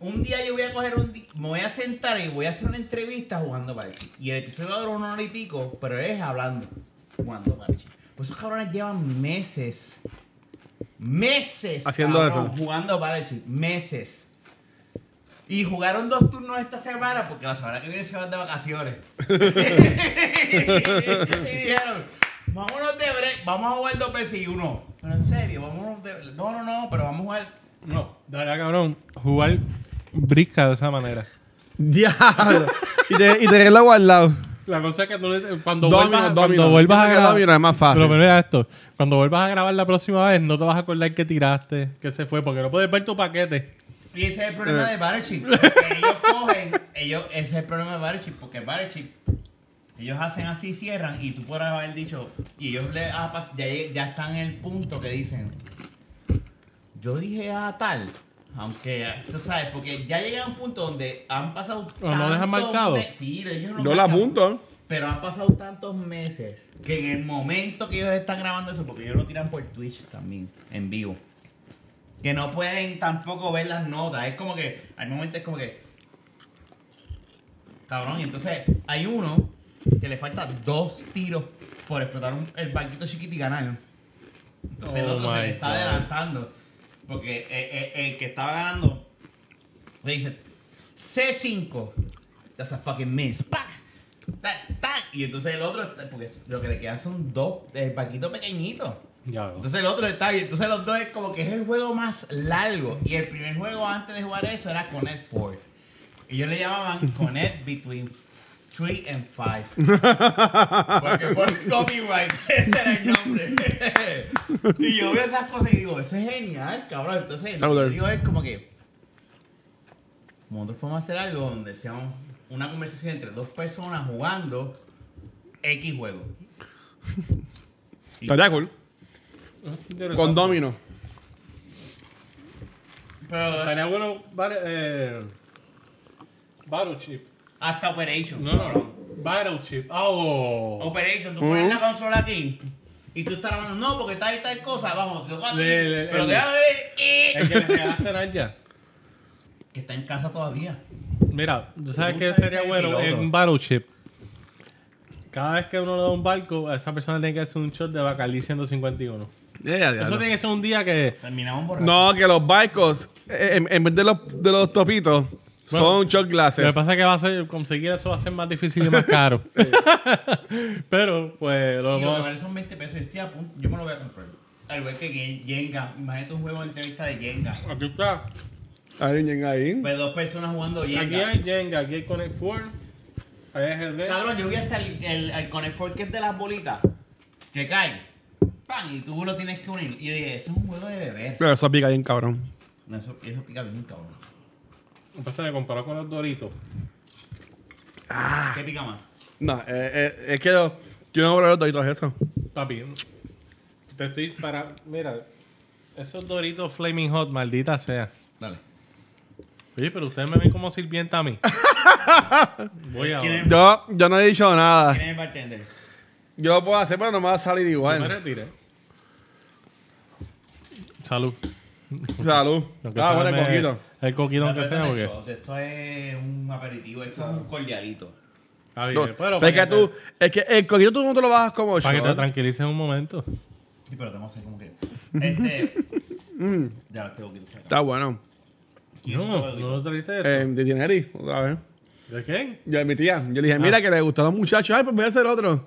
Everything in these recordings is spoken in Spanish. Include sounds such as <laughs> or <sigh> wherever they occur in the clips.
Un día yo voy a coger un me voy a sentar y voy a hacer una entrevista jugando Parchi. Y el episodio va a durar una hora y pico, pero es hablando, jugando Parchi. Pues esos cabrones llevan meses, meses Haciendo cabrón, eso. jugando Parchi, meses. Y jugaron dos turnos esta semana porque la semana que viene se van de vacaciones. <laughs> <laughs> y dijeron, vámonos de break, vamos a jugar dos veces y uno. Pero en serio, vámonos de No, no, no, pero vamos a jugar. No, de verdad, cabrón. Jugar brisca de esa manera. <laughs> Diablo. y, te, y tenerlo guardado. La cosa es que tú, le- cuando Domino, vuelvas, domino. cuando vuelvas a grabar... domino es más fácil. Pero mira esto. Cuando vuelvas a grabar la próxima vez, no te vas a acordar que tiraste, que se fue, porque no puedes ver tu paquete. Y ese es el problema Eh. de Battleship. Ellos cogen, ellos, ese es el problema de Battleship, porque Battleship, ellos hacen así, cierran, y tú podrás haber dicho, y ellos le pas- ya, ya están en el punto que dicen, yo dije a tal, aunque, tú sabes, porque ya llega a un punto donde han pasado ¿O no dejan marcado? me- Sí, ellos lo Yo la marcan. apunto. Pero han pasado tantos meses que en el momento que ellos están grabando eso, porque ellos lo tiran por Twitch también, en vivo, que no pueden tampoco ver las notas. Es como que, hay momentos es como que. Cabrón, y entonces hay uno que le falta dos tiros por explotar un- el barquito chiquito y ganar. Entonces el Oh otro se le está God. adelantando. Porque eh, eh, el que estaba ganando le dice C5. That's a fucking miss. ¡Pac! ¡Tac! ¡Tac! Y entonces el otro, está- porque lo que le quedan son dos barquitos pequeñitos. Ya veo. Entonces el otro está y entonces los dos es como que es el juego más largo. Y el primer juego antes de jugar eso era Connect 4. Y ellos le llamaban Connect Between 3 and 5. <laughs> Porque por copyright, <laughs> ese era el nombre. <laughs> y yo veo esas cosas y digo, eso es genial, cabrón. Entonces lo que digo es como que nosotros podemos hacer algo donde sea un- una conversación entre dos personas jugando X juego. Estaría cool. Con domino. Pero Estaría bueno... Vale, eh... Battleship. Hasta Operation. No, no, no. Battleship. Oh. Operation, tú pones la consola aquí y tú estás hablando, no, porque tal y tal cosa, vamos, te toca a ti, Le- le- pero el- deja de El que le regalaste a Naya. que está en casa todavía. Mira, ¿tú sabes qué sería bueno en un Battleship? Cada vez que uno le da un barco, a esa persona tiene que hacer un shot de Bacardi 151. Eso tiene que ser un día que... Terminamos borracho. No, que los barcos, eh, en, en vez de los, de los topitos, son shot Lo glasses. que pasa es que va a ser, conseguir eso va a ser más difícil y más caro. <laughs> <laughs> Pero, pues, lo Y lo que vale son 20 pesos, yo estoy a punto, yo me lo voy a comprar. Al igual que Jenga, imagínate un juego de entrevista de Jenga. Aquí está. Hay alguien ahí. Pues dos personas jugando Aquí Jenga. hay Jenga, aquí hay Connect Four. Ahí hay el Cabrón, yo vi hasta el, el, el Connect Four que es de las bolitas, que cae, ¡pam! y tú lo tienes que unir. Y yo dije, eso es un juego de beber. Pero eso pica bien, cabrón. No, eso, eso pica bien, cabrón. Pasa que comparado con los Doritos. ¿Qué pica más? No, eh, eh, es que yo, yo no probé los doritos eso. Papi, te estoy para. Mira, esos Doritos Flaming Hot, maldita sea. Dale. Oye, pero ustedes me ven como sirvienta a mí. <laughs> Voy a. ¿Quién es? Yo Yo, no he dicho nada. ¿Quién es el bartender? Yo lo puedo hacer, pero no me va a salir me igual. retiré. Salud. Salud. Aunque Ah, bueno, me- coquito. El coquito, aunque Esto sea, no es porque. Esto es un aperitivo, esto es un cordialito. Está bien, No, pero es que tú, es que el coquito tú no te lo bajas como Para que te tranquilices un momento. Sí, pero tengo que hacer como que. Este. Mm, ya lo tengo que sacar. está bueno. ¿Quién No, este no lo trajiste de esto. Eh, de Tineri, otra vez. ¿De qué? Yo, mi tía, yo le dije, Ah. mira que le gustó a los muchachos. Ay, pues voy a hacer otro.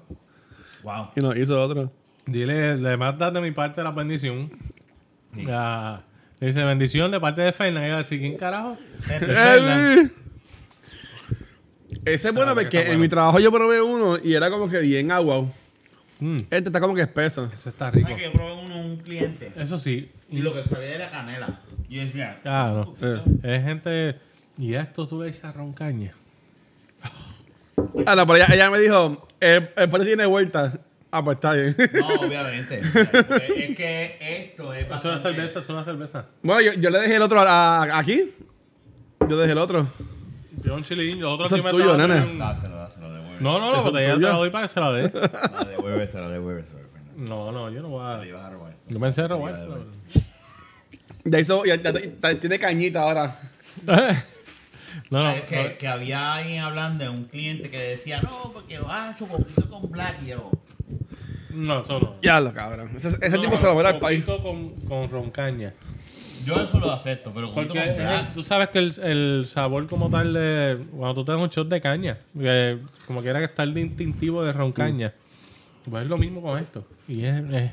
Wow. Y no, hizo otro. Dile, le mandas de mi parte la bendición. Ya. Le dice bendición de parte de Fernan. Y va a decir, ¿quién carajo? <laughs> Eh, Ese es bueno que porque en bueno. mi trabajo yo probé uno y era como que bien agua. Mm, Este está como que espeso. eso está rico. Ay, yo probé uno un cliente. Eso sí. Y lo que sabía era canela. Y yo decía. Claro. Eh. Es gente. Y esto tú le echas roncaña. Ah, no, pero ella, ella me dijo, el, el pote tiene vuelta. Ah, pues está bien. No, obviamente. <laughs> Es que esto es. Es una bastante- cerveza, es una cerveza. bueno, yo, yo le dejé el otro a- a- aquí. Yo dejé el otro. Yo un chilín, los otros Eso sí es me tuyo, nene. en- Dáselo, dáselo, devuelve. No, no, la es botella te la doy para que se la dé. No, <laughs> devuélveselo, devuélveselo. Fernando. No, no, yo no voy a. Yo robar. Yo pensé robar. <laughs> Ya hizo, ya, ya, tiene cañita ahora. no, no, que, que, había alguien hablando de un cliente que decía, no, porque ah, poquito con black y yo. No, eso no. Ya lo cabrón. Ese, ese tipo se lo va a dar al país. Con, con roncaña. Yo eso lo acepto, pero Porque tú sabes que el, el, sabor como tal de... Cuando tú te das un shot de caña, que como quiera que está el distintivo de roncaña, pues es lo mismo con esto. Y es... es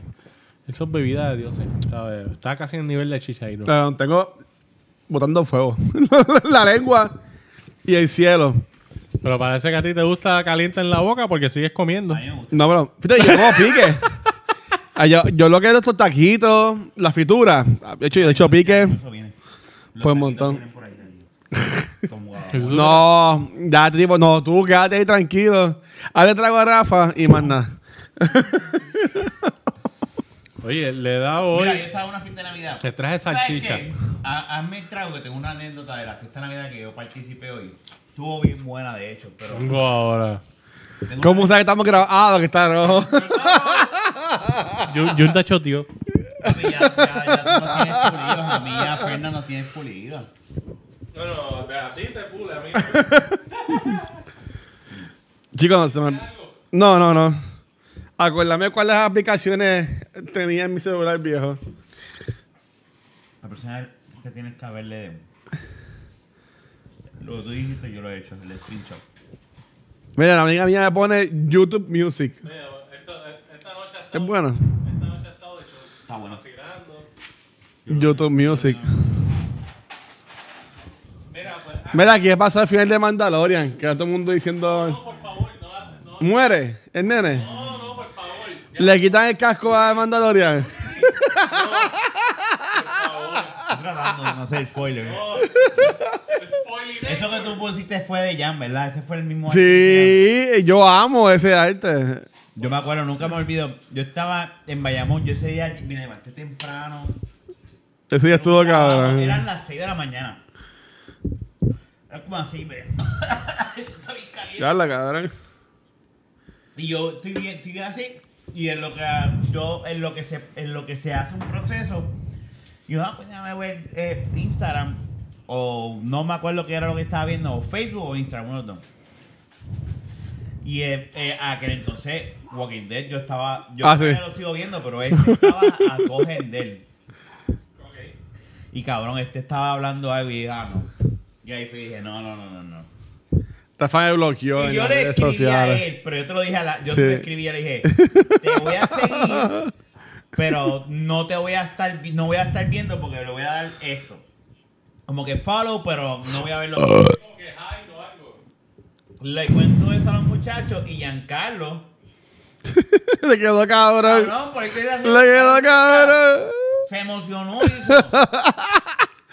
eso es bebida de Dios, ¿sabes? Está casi en el nivel de chichairo. Claro, tengo botando fuego. <laughs> la lengua y el cielo. Pero parece que a ti te gusta caliente en la boca porque sigues comiendo. No, pero fíjate, yo como pique. <laughs> Ah, yo, yo, lo que es estos taquitos, la fritura. De hecho, yo he hecho pique. Pues un montón. <laughs> no, ya tipo, no, tú quédate ahí tranquilo. Hazle trago a Rafa y más nada. <laughs> Oye, le da hoy. Mira, yo estaba en una fiesta de Navidad. Te traje salchicha. Hazme el trago que tengo una anécdota de la fiesta de Navidad que yo participé hoy. Estuvo bien buena, de hecho, pero. Vengo ahora. ¿Cómo sabes que estamos grabados? Ah, que está rojo. yo, yo un tacho, tío. Ya, ya, ya tú no tienes pulido. A mí ya Ferna no tienes pulido. No, no, a ti te pule, a mí. Chicos, no se No, no, no. Acuérdame cuáles aplicaciones tenía en mi celular viejo. La persona que tienes que haberle. Lo que tú dijiste, yo lo he hecho, el screenshot. Mira, la amiga mía me pone YouTube Music. Mira, esta noche ha estado, es bueno. Esta noche ha estado de show. Está bueno. YouTube Music. Mira, pues, ah. Mira, ¿qué pasó al final de Mandalorian? Que todo el mundo diciendo. No, por favor, no, no. ¿Muere el nene? No, no, por favor. ¿Le quitan el casco a Mandalorian? Sí. Estoy tratando de no hacer spoiler. <laughs> No. Eso que tú pusiste fue de Jan, ¿verdad? Ese fue el mismo Sí, yo amo ese arte. Yo me acuerdo, nunca me olvido. Yo estaba en Bayamón, yo ese día me levanté temprano. Ese día estuvo cabrón. Eran las 6 de la mañana. Era como así, me. <laughs> estoy caliente. Ya la cabrón. Y yo estoy bien, estoy bien así. Y en lo que yo, en lo que se, en lo que se hace un proceso, yo, ah, pues déjame ver eh, Instagram o no me acuerdo qué era lo que estaba viendo, o Facebook o Instagram, uno de dos. Y eh, eh, aquel entonces, Walking Dead, yo estaba, yo ah, lo sigo viendo, pero este estaba a coger de él. Y cabrón, este estaba hablando algo y dije, ah, no. Y ahí fui y dije, no, no, no, no, no. Rafael bloqueó y yo le escribí a él, pero yo te lo dije a la, yo te lo escribí y le dije, te voy a seguir, pero no te voy a estar, no voy a estar viendo porque le voy a dar esto. Como que follow, pero no voy a verlo. Como que hi, no algo. Le cuento eso a los muchachos y Giancarlo. Le quedó cabrón. Cabrón, por Le quedó cabrón. Se emocionó y hizo.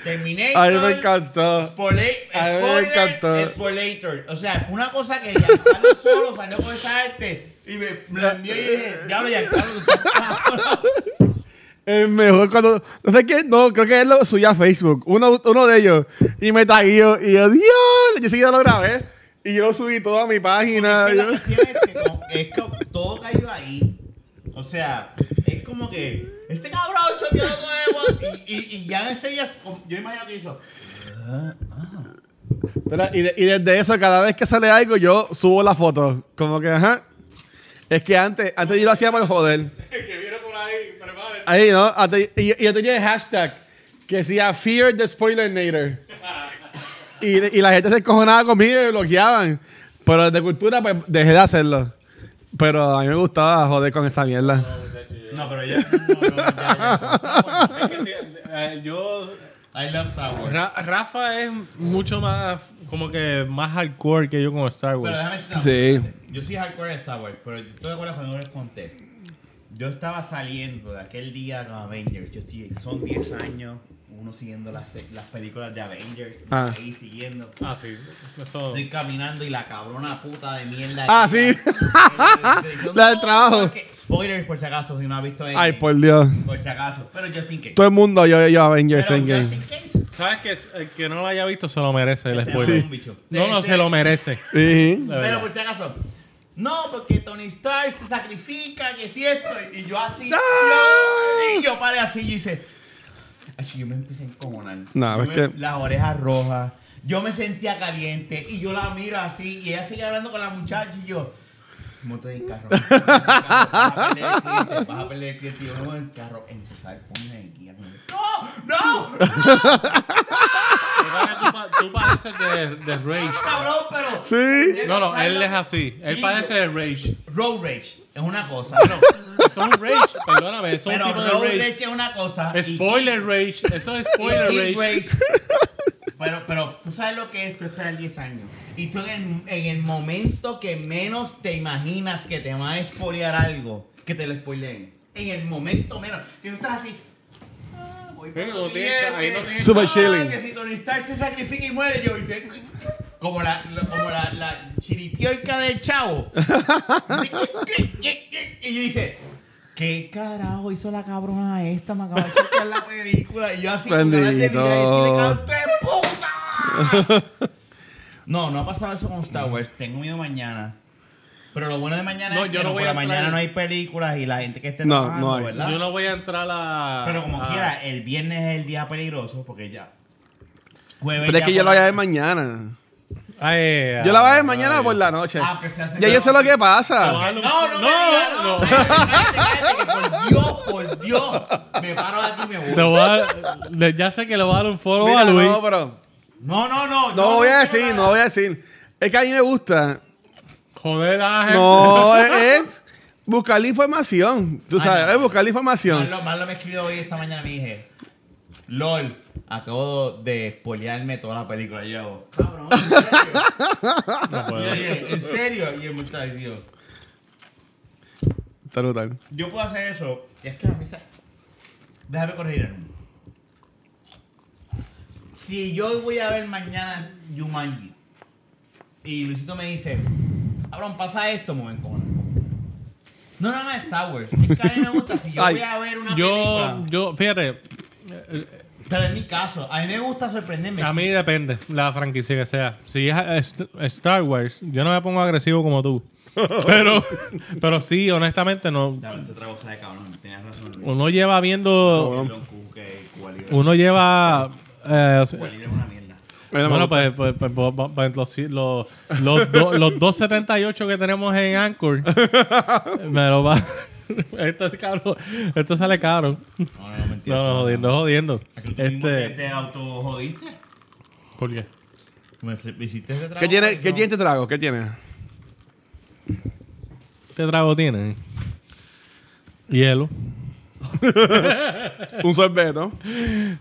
Terminator. A mí me encantó. Spoiler, a mí me encantó. Spoilator. O sea, fue una cosa que Giancarlo solo salió con esa arte y me, me envió y dije, ya lo Giancarlo. El mejor cuando. No sé qué, no, creo que él lo subió a Facebook. Uno, uno de ellos. Y me taguió. Y yo, Dios. Yo seguida lo grabé. Y yo lo subí todo a mi página. Es que, es que todo cayó ahí. O sea, es como que. Este cabrón choteado y, y, y ya ese día. Yo imagino que hizo. Pero, y, y desde eso, cada vez que sale algo, yo subo la foto. Como que, ajá. Es que antes, antes yo lo hacía por joder. <laughs> Ahí, ¿no? Y, yo tenía el hashtag que decía Fear the Spoiler Nader. <laughs> y, y la gente se encojonaba conmigo y bloqueaban. Pero de cultura, pues dejé de hacerlo. Pero a mí me gustaba joder con esa mierda. No, pero ya. Eh, yo. I love Star Wars. Rafa es mucho más, como que más hardcore que yo con Star Wars. Pero déjame sí. Yo soy hardcore en Star Wars, pero tú te acuerdas cuando les conté yo estaba saliendo de aquel día con Avengers. Yo estoy, son 10 años uno siguiendo las, las películas de Avengers. Ah. Ahí siguiendo. Ah, sí. Estoy caminando y la cabrona puta de mierda. Ah, sí. <laughs> la del trabajo. Spoilers por si acaso, si no has visto Ay, por Dios. Por si acaso. Pero yo sin que. Todo el mundo yo, yo Avengers Endgame. ¿Sabes que el que no lo haya visto se lo merece el spoiler? No, no, se lo merece. Pero por si acaso no, porque Tony Stark se sacrifica, que si esto, y yo así, ¡Ah! yo, y yo paré así y hice, Ay, yo me empecé a encojonar. No, es me- que- Las orejas rojas, yo me sentía caliente, y yo la miro así, y ella sigue hablando con la muchacha, y yo, monte del carro, <laughs> vas a perder el cliente, vas a perder el cliente, y yo no en el carro, empezar, ponme el guía, no, no, Tú, pa- tú padeces de, de rage. cabrón, pero... Sí. No, no, él es así. Él Sí, padece de rage. Road rage es una cosa, pero, Eso es un rage, perdóname. Eso es pero un tipo road de rage. rage. es una cosa. y Spoiler rage. Eso es spoiler rage. Rage. Pero, pero tú sabes lo que es tú esperar 10 años. Y tú en el, en el momento que menos te imaginas que te van a spoilear algo, que te lo spoileen. En el momento menos. Que tú estás así. Voy Pero no ahí no tienes- Super chilling. Que si Tony Stark se sacrifica y muere, yo hice. Como la, la- como la, la chiripiorca del chavo. y yo hice. ¿Qué carajo hizo la cabrona esta? Me acaba de chequear la película. Y yo así con ganas de Bendito. mirar y decirle, ¡canto de puta! No, no ha pasado eso con Star Wars. Tengo miedo mañana. Pero lo bueno de mañana No, es yo que no no, voy por a la entrar mañana en- no hay películas y la gente que esté No, trabajando, no hay. ¿verdad? Yo no voy a entrar a. Pero como a- quiera, el viernes es el día peligroso porque ya. Jueves Pero es ya que yo la voy a ver mañana. Ay, Yo la voy a ver ay, mañana ay. por la noche. Ah, pues se hace Ya yo sé lo que pasa. No, no, no, me digas, no, no. cállate, cállate, que por Dios, por Dios, me paro de aquí y me voy. Te voy a dar- le- ya sé que le voy a dar un follow Mira, a Luis. no, pero No, no, no. no voy a decir, no voy a decir. Es que a mí me gusta. Joder, Ángel. No, es buscar la información. Tú Ay, sabes, no. es buscar la información. Marlon, Marlon me escribió hoy esta mañana y me dije, LOL, acabo de spoilearme toda la película. Y yo, cabrón, ¿en serio? <laughs> No puedo. Y yo ¿En serio? Y el muchacho dijo, Está brutal. yo puedo hacer eso. Y es que a mí se... Déjame corregir. Si yo voy a ver mañana Jumanji y Luisito me dice, cabrón, pasa esto, a encojonar. No nada más Star Wars. Es que a mí me gusta si yo Ay, voy a ver una Yo, película. yo, fíjate, Pero en mi caso, a mí me gusta sorprenderme. a mí depende la franquicia que sea. Si es Star Wars, yo no me pongo agresivo como tú. <laughs> Pero, pero sí, honestamente, no. Ya, te trago sabe, cabrón. Tenías razón. Luis. Uno lleva viendo. Que. Uno lleva. eh, Cuba Libre es una mierda. Bueno, bueno, pues, pues, pues, pues, pues, pues, los, los, los, do- <laughs> los 278 que tenemos en Anchor, <laughs> me lo va. <laughs> Esto es caro. Esto sale caro. No, no, mentira. No, no, jodiendo, jodiendo. Tú mismo te, Este, te auto jodiste. ¿Por qué? Me hiciste ese trabajo. ¿Qué tiene, ¿qué no. tiene este trago? ¿Qué tiene? ¿Qué trago tiene? Hielo, Un sorbeto.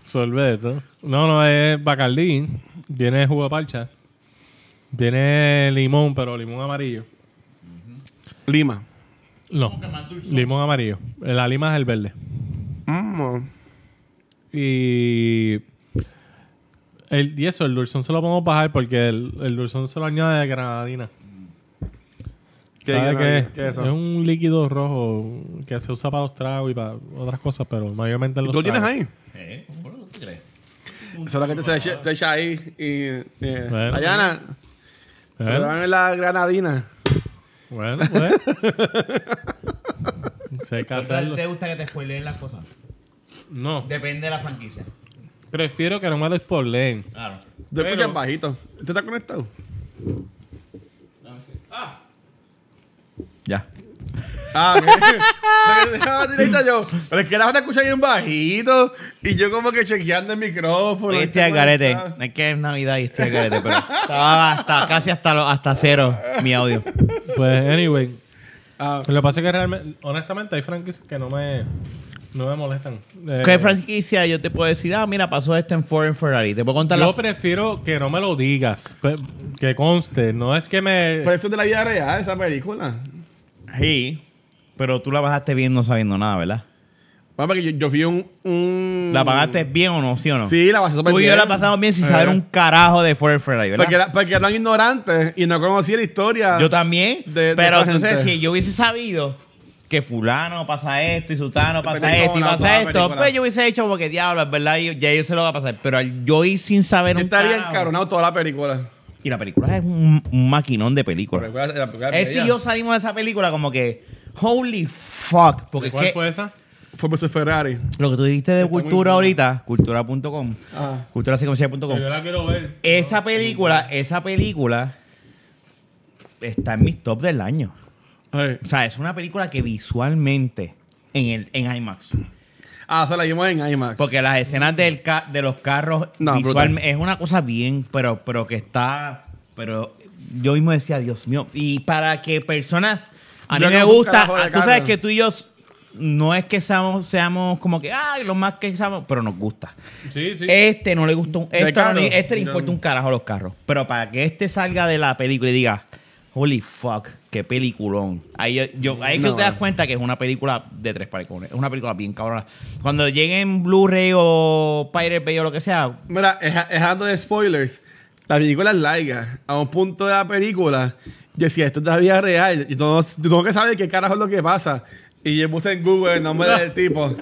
sorbeto. No, no, es Bacardí. Viene jugo de parcha. Viene limón, pero limón amarillo. Lima. No, limón amarillo. La lima es el verde. Mm. Y, el, y eso, el dulzón se lo podemos bajar porque el, el dulzón se lo añade de granadina. ¿Qué ¿Sabes qué? es? ¿Qué es eso? Es un líquido rojo que se usa para los tragos y para otras cosas, pero mayormente en ¿Y los tú lo tienes tragos. ahí? ¿Eh? ¿Cómo tú crees? Eso es lo que te se echa, te echa ahí. Y, eh, Bueno. Dayana, Bueno, la granadina. bueno, pues. <laughs> sé ¿Te hacerlo. te gusta que te spoileen las cosas? No, Depende de la franquicia. prefiero que no me lo spoileen. Claro. Te Pero- escuchas bajito. ¿Usted está conectado? Ya. <laughs> Ah, mira. directa yo. Pero es que la gente escucha bien bajito. Y yo como que chequeando el micrófono. Este estoy al garete. Es que es Navidad y estoy al garete, pero estaba hasta, casi hasta, lo- hasta cero mi audio. Pues, anyway. Ah, Lo que pasa es que realmente, honestamente, hay franquicias que no me, no me molestan. Eh, ¿Qué franquicia yo te puedo decir? Ah, mira, pasó esto en Ford en Ferrari. Te puedo contar Yo la... prefiero que no me lo digas. Que conste. No es que me. pero eso es de la vida real, esa película. Sí, pero tú la bajaste bien no sabiendo nada, ¿verdad? Bueno, porque yo, yo fui un, un... ¿La pagaste bien o no? ¿Sí o no? Sí, la pasé súper Tú y yo la pasamos bien sin Eh. saber un carajo de Ford Ferrari, ¿verdad? Porque, era- porque eran ignorantes y no conocía la historia. Yo también. de- de pero esa entonces, gente. si yo hubiese sabido que fulano pasa esto y sultano pasa Película, esto y pasa esto, película. pues yo hubiese hecho como que diablo, es verdad, y ya yo sé lo que va a pasar. Pero al yo ir sin saber Yo un estaría carajo- toda la película. Y la película es un, un maquinón de película. La Este y yo salimos de esa película como que, holy fuck. Porque es ¿Cuál que fue esa? Fue por su Ferrari. lo que tú dijiste de muy cultura buena. ahorita, cultura.com, culturasecuencial.com, Yo la quiero ver. esa película, esa película está en mis top del año. Ay. O sea, es una película que visualmente en el en IMAX. Ah, se la vimos en IMAX. Porque las escenas del ca- de los carros No, brutal. es una cosa bien, pero, pero que está. Pero yo mismo decía, Dios mío. Y para que personas. A mí Yo me no un gusta. Tú sabes que tú y yo no es que seamos, seamos como que, ay, lo más que seamos, pero nos gusta. Sí, sí. Este no le gusta un, este, no este le importa un carajo a los carros. Pero para que este salga de la película y diga, holy fuck, qué peliculón. Ahí, yo, ahí es que No, te das eh. cuenta que es una película de tres peliculones. Es una película bien cabrona. Cuando llegue en Blu-ray o Pirate Bay o lo que sea, Mira, es- dejando de spoilers, la película es larga. A un punto de la película, yo decía, esto es la vida real. Y todo, tengo que saber qué carajo es lo que pasa. Y yo puse en Google el nombre del <laughs> tipo.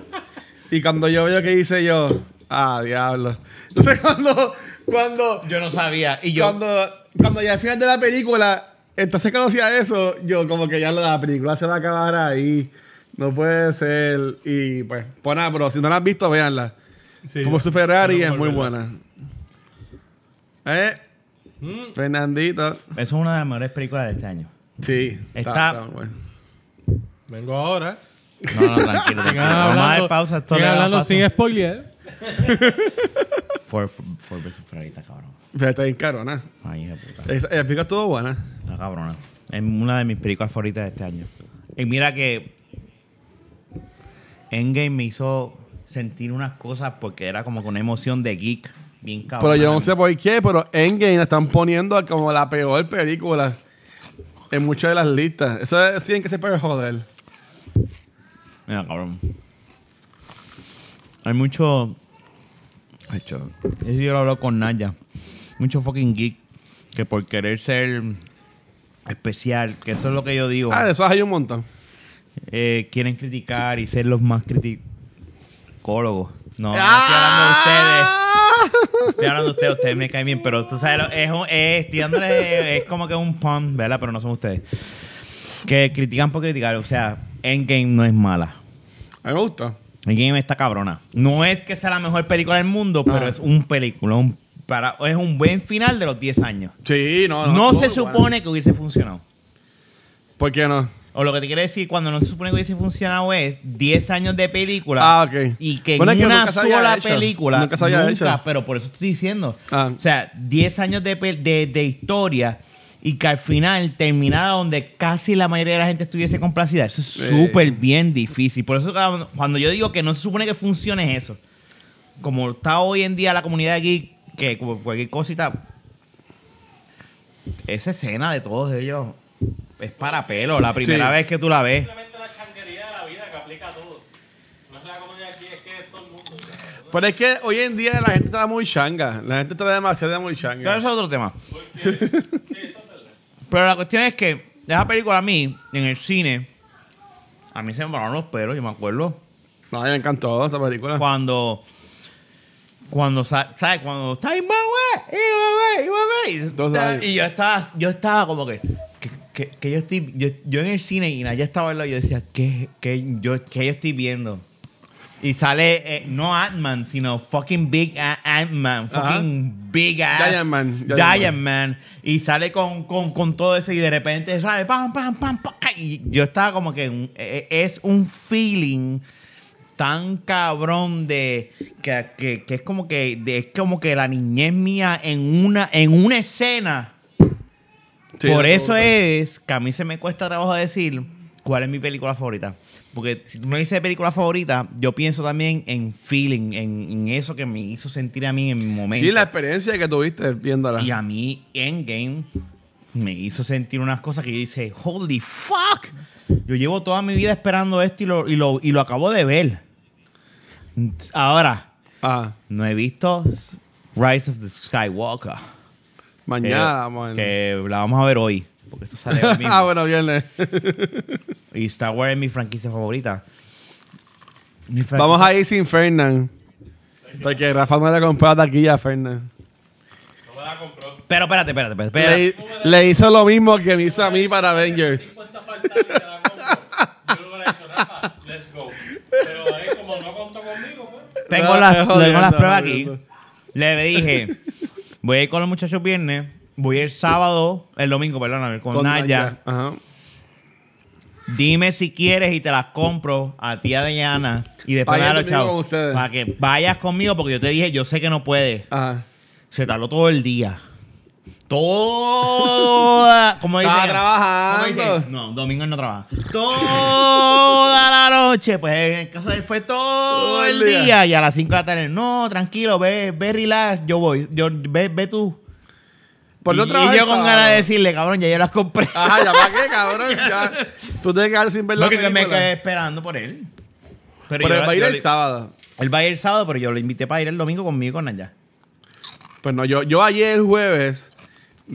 Y cuando yo veo que hice yo, ah, diablo. Entonces <laughs> cuando, cuando, yo no sabía. Y yo, cuando, cuando ya al final de la película, entonces conocía eso, yo como que ya la película se va a acabar ahí. No puede ser. Y pues, pues nada, pero si no la has visto, véanla. Sí. Como su Ferrari es muy buena. ¿Eh? Mm. Fernandito. eso es una de las mejores películas de este año. Sí. Está- bueno. Vengo ahora. No, no, tranquilo. tranquilo. Vamos a dar pausa. Sigan hablando sin spoiler. <laughs> Ford, Ford versus Ferrari está cabrón. Pero está bien caro, ¿no? Ay, hija de puta. Esa- La película estuvo buena. Está cabrona. Es una de mis películas favoritas de este año. Y mira que Endgame me hizo sentir unas cosas porque era como que una emoción de geek bien cabrona. Pero yo no sé por qué, pero Endgame la están poniendo como la peor película en muchas de las listas. Eso es, tienen que se puede joder. Mira, cabrón. Hay mucho... Ay, Eso yo lo hablo con Naya. Mucho fucking geek que por querer ser especial, que eso es lo que yo digo. Ah, de esos hay un montón. eh, quieren criticar y ser los más criticólogos. No, no ¡Ah! estoy hablando de ustedes. Estoy hablando de ustedes, ustedes me caen bien, pero tú sabes, es, un- es, estoy dándole- es como que un pun, ¿verdad? Pero no son ustedes. Que critican por criticar, o sea, Endgame no es mala. A mí me gustó. Endgame está cabrona. No es que sea la mejor película del mundo, pero Ah. es un película, un- para, es un buen final de los 10 años. Sí, no, no. No, se supone que hubiese funcionado. ¿Por qué no? O lo que te quiere decir, cuando no se supone que hubiese funcionado es 10 años de película. Ah, ok. Y que Bueno, es que una nunca sola película. Nunca se había hecho. Pero por eso estoy diciendo. Ah. O sea, 10 años de, de, de historia y que al final terminara donde casi la mayoría de la gente estuviese complacida. Eso es súper bien difícil. Por eso cuando- yo digo que no se supone que funcione eso. Como está hoy en día la comunidad aquí, que cualquier cosita. Esa escena de todos ellos es para pelo. La primera Sí. vez que tú la ves. Simplemente la changuería de la vida que aplica a todo. No es la aquí, es que es todo el mundo. Pero es que hoy en día la gente está muy changa. La gente está demasiado muy Pero changa. eso es otro tema. Pero la cuestión es que esa película a mí, en el cine, a mí se me pararon los pelos, yo me acuerdo. No, a mí me encantó esa película. Cuando, cuando, sa- ¿sabes? Cuando está y y yo estaba, yo estaba como que, que, que- que yo estoy, yo, yo en el cine y Naya estaba al lado, yo decía, ¿qué, qué, yo, qué yo estoy viendo? Y sale, eh, no Ant-Man, sino fucking Big Ant-Man, Ajá. fucking Big Ass. Giant Man, Giant Giant, Man. Y sale con, con, con todo eso y de repente sale pam, pam, pam, pam. Y yo estaba como que eh, es un feeling tan cabrón de que, que- que es como que de- es como que la niñez mía en una en una escena. Sí, por eso es que a mí se me cuesta trabajo decir cuál es mi película favorita. Porque si tú me dices película favorita yo pienso también en feeling en, en eso que me hizo sentir a mí en mi momento. Sí, la experiencia que tuviste viéndola. y a mí Endgame me hizo sentir unas cosas que yo dice, holy fuck. Yo llevo toda mi vida esperando esto y lo, y lo, y lo acabo de ver. Ahora, Ah, no he visto Rise of the Skywalker. mañana, que, que la vamos a ver hoy. Porque esto sale hoy <laughs> mismo. ah, bueno, viernes. <laughs> Y Star Wars es mi franquicia favorita. Mi franquicia- vamos a ir sin Fernand. Porque Rafa no le compró la taquilla a Fernand. No me la compró. Pero espérate, espérate, espérate. espérate. Le, le hizo lo mismo que me hizo a mí para Avengers. Pero ahí, como no contó conmigo, pues. Tengo, No, las, tengo las pruebas aquí. Le dije, voy a ir con los muchachos viernes, voy a ir sábado, el domingo, perdóname, con, Con Naya. Ajá. Dime si quieres y te las compro a ti, a Diana, y después me los chavos. Para que vayas conmigo, porque yo te dije, yo sé que no puedes. Ajá. Se tardó todo el día. Toda. ¿Cómo dice? Estaba trabajando. ¿Cómo dice? No, domingo no trabaja. <laughs> Toda la noche. Pues en el caso de él fue todo, Todo el el día. día. Y a las 5 de la tarde. No, tranquilo, ve, ve relax. Yo voy. Yo, ve, ve tú. Por y, no y trabajar yo con ganas de decirle, cabrón, ya yo las compré. Ajá, ya para qué, cabrón. Ya. Tú te que quedar sin ver la Porque me quedé esperando por él. Pero, él va a ir el sábado. Él va a ir el sábado, pero yo lo invité para ir el domingo conmigo y con Naya. Pues no, yo, yo ayer jueves,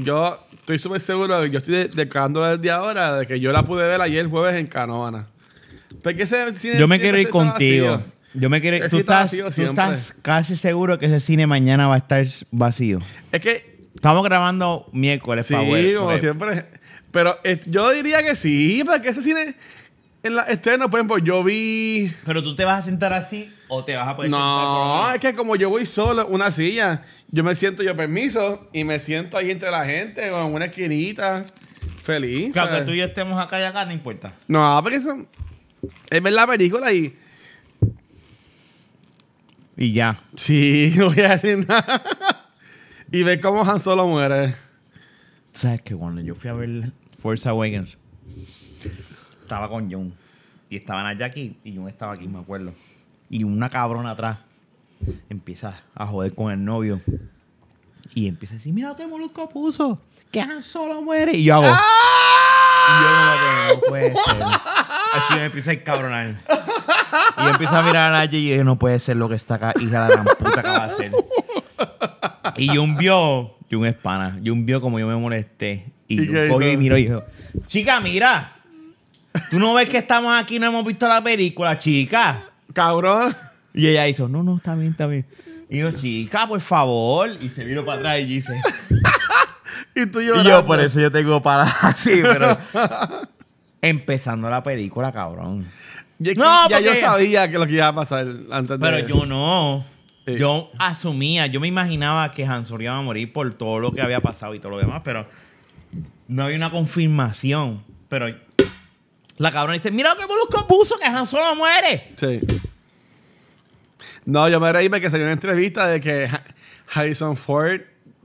yo estoy súper seguro, de que yo estoy de- declarando desde ahora de que yo la pude ver ayer jueves en Canovana. Porque ese cine Yo me quiero ir contigo. vacío. Yo me quiero Tú estás, vacío tú estás casi seguro que ese cine mañana va a estar vacío. Es que, Estamos grabando miércoles sí, pa' web, como web. siempre. Pero eh, yo diría que sí, porque ese cine en la estreno, por ejemplo, yo vi... Pero tú te vas a sentar así o te vas a poder sentar No, es que como yo voy solo una silla, yo me siento yo permiso y me siento ahí entre la gente con una esquinita, feliz. Claro, que tú y yo estemos acá y acá, no importa. No, porque eso es ver la película y Y ya. sí, <laughs> no voy a decir nada. y ver cómo Han Solo muere. ¿Sabes que Cuando yo fui a ver Force Awakens, estaba con Jun. Y estaban allá aquí y Jun estaba aquí, me acuerdo. Y una cabrona atrás empieza a joder con el novio. Y empieza a decir, mira lo que Molusco puso. Que Han Solo muere. Y yo hago... Y yo que no puede ser. Así me empieza a cabronar. Y yo empiezo a mirar a Naya y yo no puede ser lo que esta ca- hija de la gran puta acaba de hacer. Y Jun vio, Jun es pana, Jun vio como yo me molesté. Y ¿Y qué cogió y miró y dijo, chica, mira. Tú no ves que estamos aquí y no hemos visto la película, chica. Cabrón. Y ella hizo, no, no, está bien, está bien. Y yo, chica, por favor. Y se vino para atrás y dice, <laughs> Y tú y llorando. yo por eso yo tengo para <laughs> así, pero... Empezando la película, cabrón. Y es que No, ya yo sabía que lo que iba a pasar antes de... Pero yo no. Sí. Yo asumía, yo me imaginaba que Han Solo iba a morir por todo lo que había pasado y todo lo demás, pero no había una confirmación. Pero la cabrona dice, mira lo que Molusco puso, que Han Solo muere. Sí. No, yo me reí porque salió una entrevista de que Ha- Harrison Ford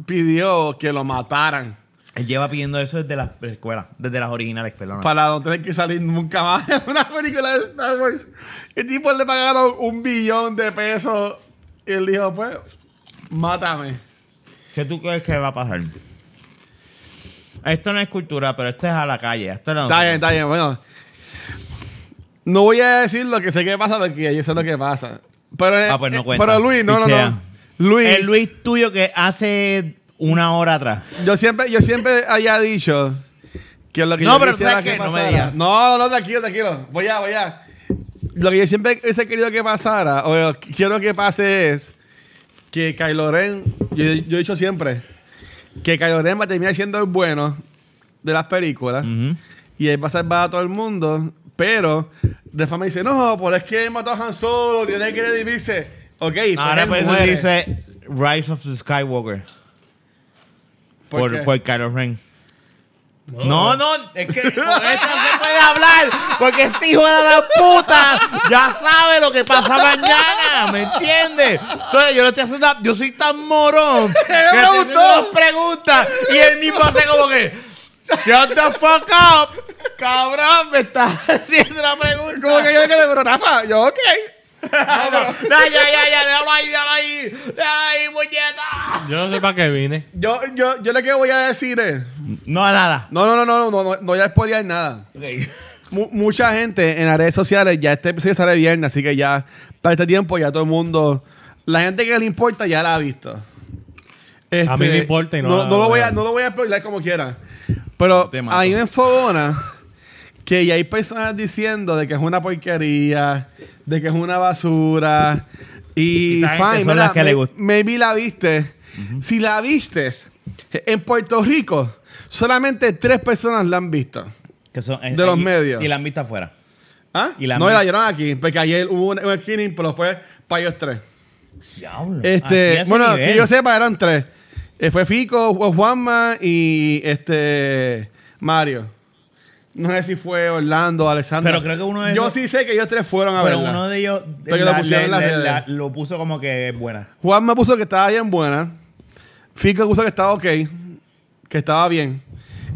pidió que lo mataran Él lleva pidiendo eso desde las escuelas, desde las originales, perdón. para no tener que salir nunca más en una película de Star Wars. El tipo le pagaron un billón de pesos y él dijo, pues, mátame. ¿Qué tú crees que va a pasar? Esto no es cultura, pero esto es a la calle. Esto Está bien, está bien, bueno. No voy a decir lo que sé que pasa porque yo sé lo que pasa. Pero, Ah, pues no eh, cuenta. pero Luis, no, no, Pichea. no. Luis, El Luis tuyo que hace una hora atrás. Yo siempre, yo siempre haya dicho que lo que No, yo pero quisiera ¿sabes que qué? No me pasara. digas. No, no, tranquilo, tranquilo. Voy a, voy a. Lo que yo siempre hubiese querido que pasara, o que quiero que pase es que Kylo Ren, yo, yo he dicho siempre, que Kylo Ren va a terminar siendo el bueno de las películas Ujú. y él va a salvar a todo el mundo, pero de fama dice, no, por es que él mató a Han Solo, tiene que redimirse. Ok, pues Ahora él por eso muere. dice Rise of the Skywalker. ¿Por Por, qué? por Kylo Ren. No, no, es que con esto no se puede hablar porque este hijo de la puta ya sabe lo que pasa mañana, ¿me entiendes? Entonces yo no estoy haciendo, yo soy tan morón <laughs> que me preguntas y él mismo hace como que shut the fuck up, cabrón, me está haciendo una pregunta. Como que yo quedé, pero Rafa, yo, ok. No, no, <laughs> ya, ya, ya, ya, déjalo ahí, déjalo ahí, déjalo ahí, muñeca. Yo no sé para qué vine. Yo, yo, yo lo que voy a decir es. No, nada. No, no, no, no, no, no, no, no voy a spoilear nada. Mu- mucha gente en las redes sociales, ya este episodio sale viernes, así que ya para este tiempo ya todo el mundo. La gente que le importa ya la ha visto. Este, A mí me importa y no la no, lo voy a a, no lo voy a spoiler como quiera. Pero ahí me enfogona que ya hay personas diciendo de que es una porquería, de que es una basura. Y fine, son mira, las que le gusta. maybe la viste. Si la vistes, En Puerto Rico, solamente tres personas la han visto. Que son, eh, De los y- medios. Y la han visto afuera. ¿Ah? Y la no, la llevaron aquí, porque ayer hubo un, un screening, pero fue para ellos tres. Diablo. Este, bueno, nivel. que yo sepa, eran tres. Eh, fue Fico, Juanma y este Mario. No sé si fue Orlando, Alexander. Pero creo que uno de Yo esos- sí sé que ellos tres fueron a Pero verla. uno de ellos lo pusieron en las redes. la- lo puso como que es buena. Juan me puso que estaba bien buena. Fico puso que estaba ok. Que estaba bien.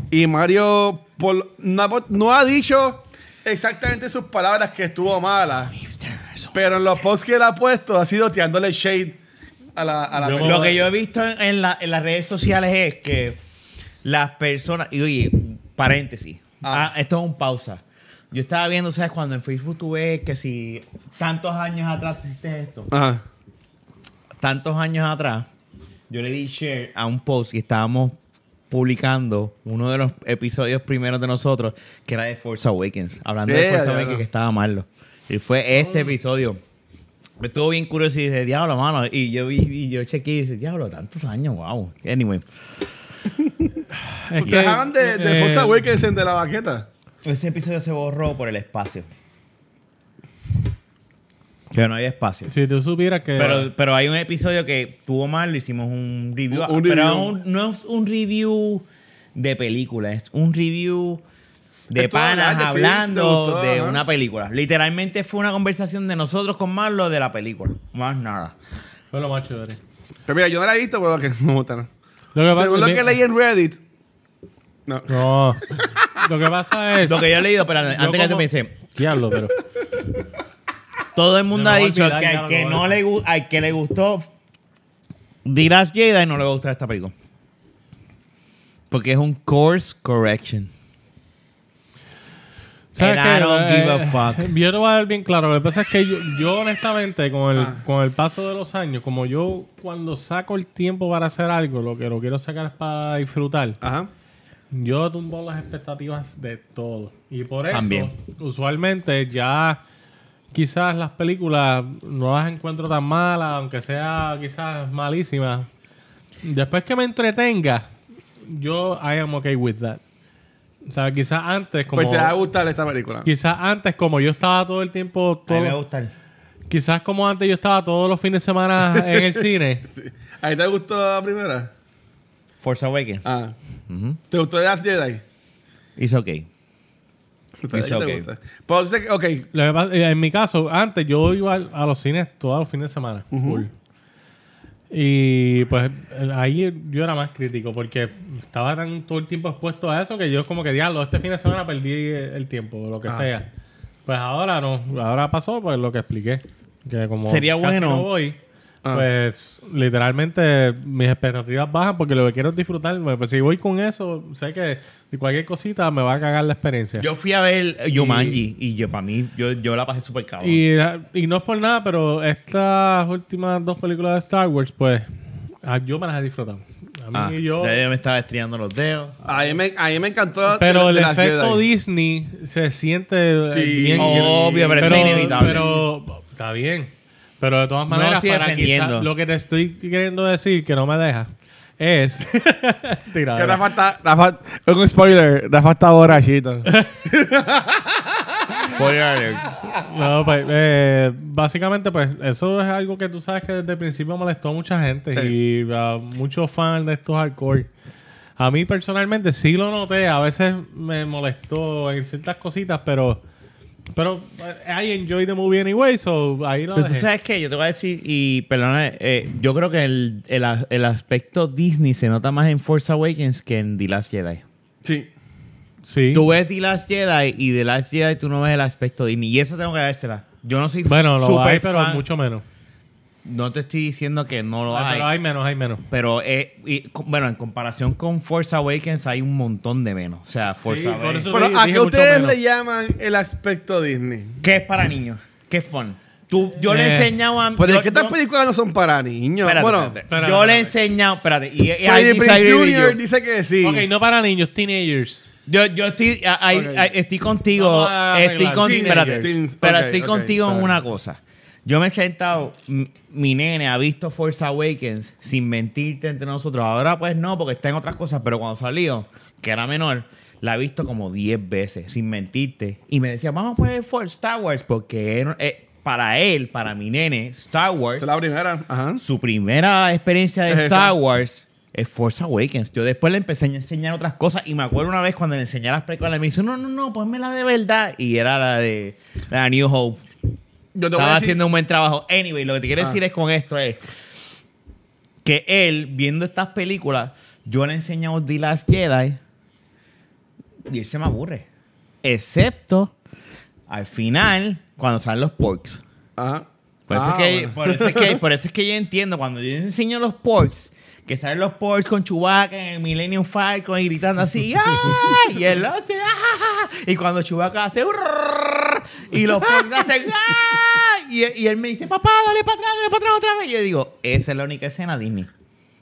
Y Mario por- no, ha- no ha dicho exactamente sus palabras que estuvo mala. Pero en los posts que él ha puesto ha sido tirándole shade a la, a la Yo- película. Lo que yo he visto en, en la- en las redes sociales es que las personas. Y oye, paréntesis. Ah. Ah, esto es un pausa. Yo estaba viendo, ¿sabes? Cuando en Facebook tú ves que si tantos años atrás tú hiciste esto, Ajá. tantos años atrás, yo le di share a un post y estábamos publicando uno de los episodios primeros de nosotros, que era de Force Awakens. Hablando de Yeah, Force Awakens, que estaba malo. Y fue este episodio. Estuvo bien curioso y dije, diablo, mano. Y yo vi, y yo chequeé y dije, diablo, tantos años, wow. Anyway. Es <laughs> Ustedes hablan de, de eh, Force Awakens en de la baqueta. Ese episodio se borró por el espacio. Que no había espacio. Si tú supieras que. Pero, pero hay un episodio que tuvo mal, le hicimos un review. Un- un pero review. un- no es un review de película, es un review de panas hablar de sí, hablando de una película. Literalmente fue una conversación de nosotros con Marlo de la película. Más nada. Fue lo más chévere. Pero mira, yo no la he visto, pero que no me gusta. Según lo que leí en Reddit. No. No. Lo que pasa es. Lo que yo he leído, pero antes que como- te piense, Diablo, pero. todo el mundo Me ha dicho que al que, no le, al que le gustó Last Jedi no le va a gustar esta película. Porque es un course correction. ¿Sabes And I don't give a Eh, fuck. <laughs> Yo te voy a dar bien claro. Lo que pasa es que yo, yo honestamente, con el, Ah. con el paso de los años, como yo cuando saco el tiempo para hacer algo, lo que lo quiero sacar es para disfrutar, Ajá. yo tumbo las expectativas de todo. Y por eso, También. usualmente ya quizás las películas no las encuentro tan malas, aunque sea quizás malísimas. Después que me entretenga, yo I am okay with that. O sea, quizás antes como... Pues te va a gustar esta película. Quizás antes, como yo estaba todo el tiempo, A mí me va a todo, gustar. quizás como antes yo estaba todos los fines de semana <laughs> en el cine. <laughs> Sí. ¿A ti te gustó la primera? Force Awakens. Ah. ¿Te gustó The Last Jedi? It's okay. Pero It's okay. Pues, entonces, ok. Lo que pasa- eh, en mi caso, antes yo iba a los cines todos los fines de semana. full. Y pues ahí yo era más crítico porque estaba tan todo el tiempo expuesto a eso que yo como que diablo, este fin de semana perdí el tiempo o lo que Ah. sea. Pues ahora no, ahora pasó pues lo que expliqué. Que como Sería bueno. no voy, Ah. pues literalmente mis expectativas bajan porque lo que quiero es disfrutar. Pues si voy con eso, sé que cualquier cosita me va a cagar la experiencia. Yo fui a ver Jumanji y, yo para mí, yo, yo la pasé súper cabrón. Y, y no es por nada, pero estas últimas dos películas de Star Wars, pues, yo me las he disfrutado. A mí Ah, yo... ya yo me estaba estriando los dedos. A mí me, a mí me encantó. Pero el efecto. Disney se siente Sí. bien. Obvio, pero eso es inevitable. Pero está bien. Pero de todas maneras, para quizás- lo que te estoy queriendo decir, que no me deja, es... <laughs> Tira, Que. Rafa está. Rafa, un spoiler. Rafa está borrachito. No, pues, eh, básicamente, pues, eso es algo que tú sabes que desde el principio molestó a mucha gente Sí. y a muchos fans de estos hardcore. A mí personalmente sí lo noté, a veces me molestó en ciertas cositas, pero pero eh, I enjoy the movie anyway, so ahí lo Pero tú sabes qué, yo te voy a decir, y perdona, eh, yo creo que el, el, el aspecto Disney se nota más en Force Awakens que en The Last Jedi. Sí. Sí. Tú ves The Last Jedi y The Last Jedi tú no ves el aspecto Disney. Y eso tengo que dársela. Yo no soy Bueno, lo super hay, pero fan. mucho menos. No te estoy diciendo que no lo Ah, hay. pero hay menos, hay menos. Pero, eh, y, bueno, en comparación con Force Awakens hay un montón de menos. O sea, Force Sí, Awakens. Pero ¿a qué ustedes menos. le llaman el aspecto Disney? ¿Qué es para niños? ¿Qué es fun? Tú, yo le he Eh, enseñado a... Pero yo- es que estas películas no son para niños. Espérate, bueno, espérate. Espérate, yo le he espérate. enseñado... Espérate. Y, y with Jr. dice que sí. Ok, no para niños, teenagers. Yo, yo estoy, ahí- estoy contigo, estoy con, Teenagers. espérate, estoy contigo en una cosa. Yo me he sentado, mi nene ha visto Force Awakens sin mentirte entre nosotros. Ahora pues no, porque está en otras cosas, pero cuando salió, que era menor, la ha visto como 10 veces, sin mentirte. Y me decía, vamos a poner Force Star Wars, porque era- eh, para él, para mi nene, Star Wars, es la primera. Ajá. su primera experiencia de Es Star esa. Wars es Force Awakens. Yo después le empecé a enseñar otras cosas y me acuerdo una vez cuando le enseñé las precuelas, me dice, no, no, no, ponme la de verdad. Y era la de la New Hope. Yo te voy a Estaba decir- haciendo un buen trabajo. Anyway, lo que te quiero Ah. decir es con esto es que él, viendo estas películas, yo le he enseñado The Last Jedi y él se me aburre. Excepto al final, cuando salen los porks. Ajá. Por eso, Ah, es que, bueno. por, eso es que, por eso es que yo entiendo, cuando yo enseño los porks, que salen los porks con Chewbacca en el Millennium Falcon y gritando así, <laughs> ¡ah! Y él hace, ¡ah! Y cuando Chewbacca hace, y los porks hacen, ¡ah! Y, y él me dice, papá, dale para atrás, dale para atrás otra vez. Y yo digo, esa es la única escena Disney.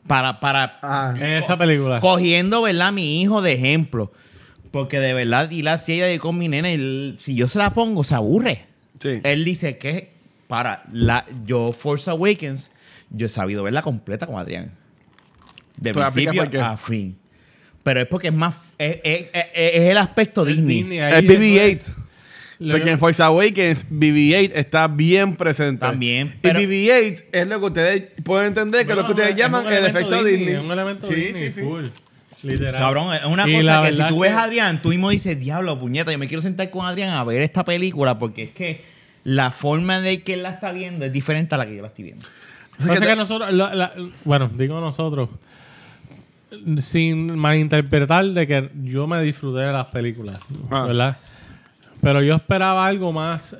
Para, para. En esa película. cogiendo, ¿verdad? A mi hijo de ejemplo. Porque de verdad, y la ella con mi nena, si yo se la pongo, se aburre. Sí. Él dice que para la yo Force Awakens, yo he sabido verla completa con Adrián. De ¿Tú principio a fin. Pero es porque es más es, es- es- es el aspecto El Disney. Disney ahí Es BB-8. Lo Porque que- en Force Awakens, BB-8 está bien presente. También, pero- y BB-8 es lo que ustedes pueden entender, que es lo que ustedes es llaman el efecto Disney. Es un elemento sí, Disney, sí, sí. full. Literal. Cabrón, es una Y cosa que si tú ves a Adrián, tú mismo dices, diablo, puñeta, yo me quiero sentar con Adrián a ver esta película porque es que la forma de que él la está viendo es diferente a la que yo la estoy viendo. O sea, que que te- nosotros, la- la- bueno, digo nosotros, sin malinterpretar de que yo me disfruté de las películas, Ah. ¿verdad? Pero yo esperaba algo más,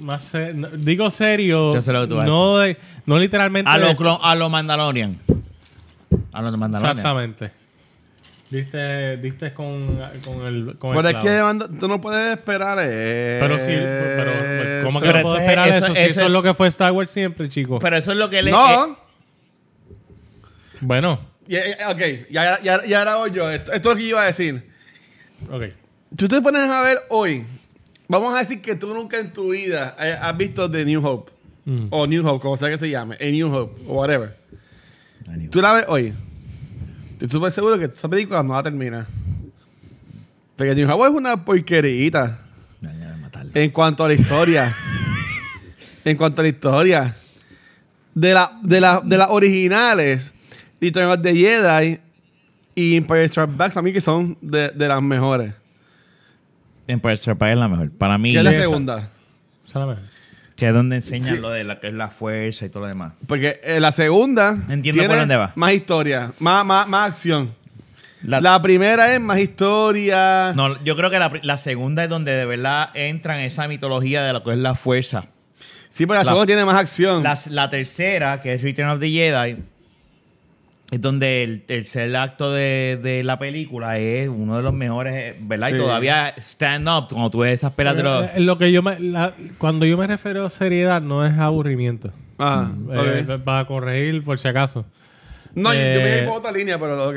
más digo serio, Yo sé lo que tú vas a no, de- no literalmente. A lo, clon- a lo Mandalorian. A lo Mandalorian. Exactamente. Diste, diste con, con el con el Pero es que tú no puedes esperar eso. Pero sí, pero ¿cómo que Pero no puedo eso es- esperar eso- eso? si eso es es- lo que fue Star Wars siempre, chicos. Pero eso es lo que él eh, No. Bueno, Y- y- ok, ya, ya, ya ahora voy yo. Esto, esto es lo que yo iba a decir. ok. Si tú te pones a ver hoy, vamos a decir que tú nunca en tu vida eh, has visto The New Hope. Mm. O New Hope, como sea que se llame. A New Hope, o whatever. Tú la ves hoy. Estoy súper seguro que esa película no la termina. Porque New Hope es una porquerita. En cuanto a la historia. <laughs> en cuanto a la historia. De, la, de, la, de las originales, Return of the Jedi y Empire Strikes Back, para mí que son de, de las mejores. Empire Strikes Back es la mejor. Para mí, ¿Qué es la esa. segunda? Esa es la mejor. que es donde enseñan Sí. lo de la que es la fuerza y todo lo demás. Porque eh, la segunda Entiendo tiene por dónde va. más historia, más, más, más acción. La- La primera es más historia. no, yo creo que la, la segunda es donde de verdad entra en esa mitología de lo que es la fuerza. sí, pero la, la- segunda tiene más acción. La, la tercera, que es Return of the Jedi, es donde el tercer acto de, de la película es uno de los mejores, ¿verdad? Sí. Y todavía stand up, cuando tú ves esas pelas de los... Eh, lo que yo me, la- cuando yo me refiero a seriedad no es aburrimiento. Ah, Eh, para corregir por si acaso. No, yo- yo me eh, iba por otra línea, pero ok.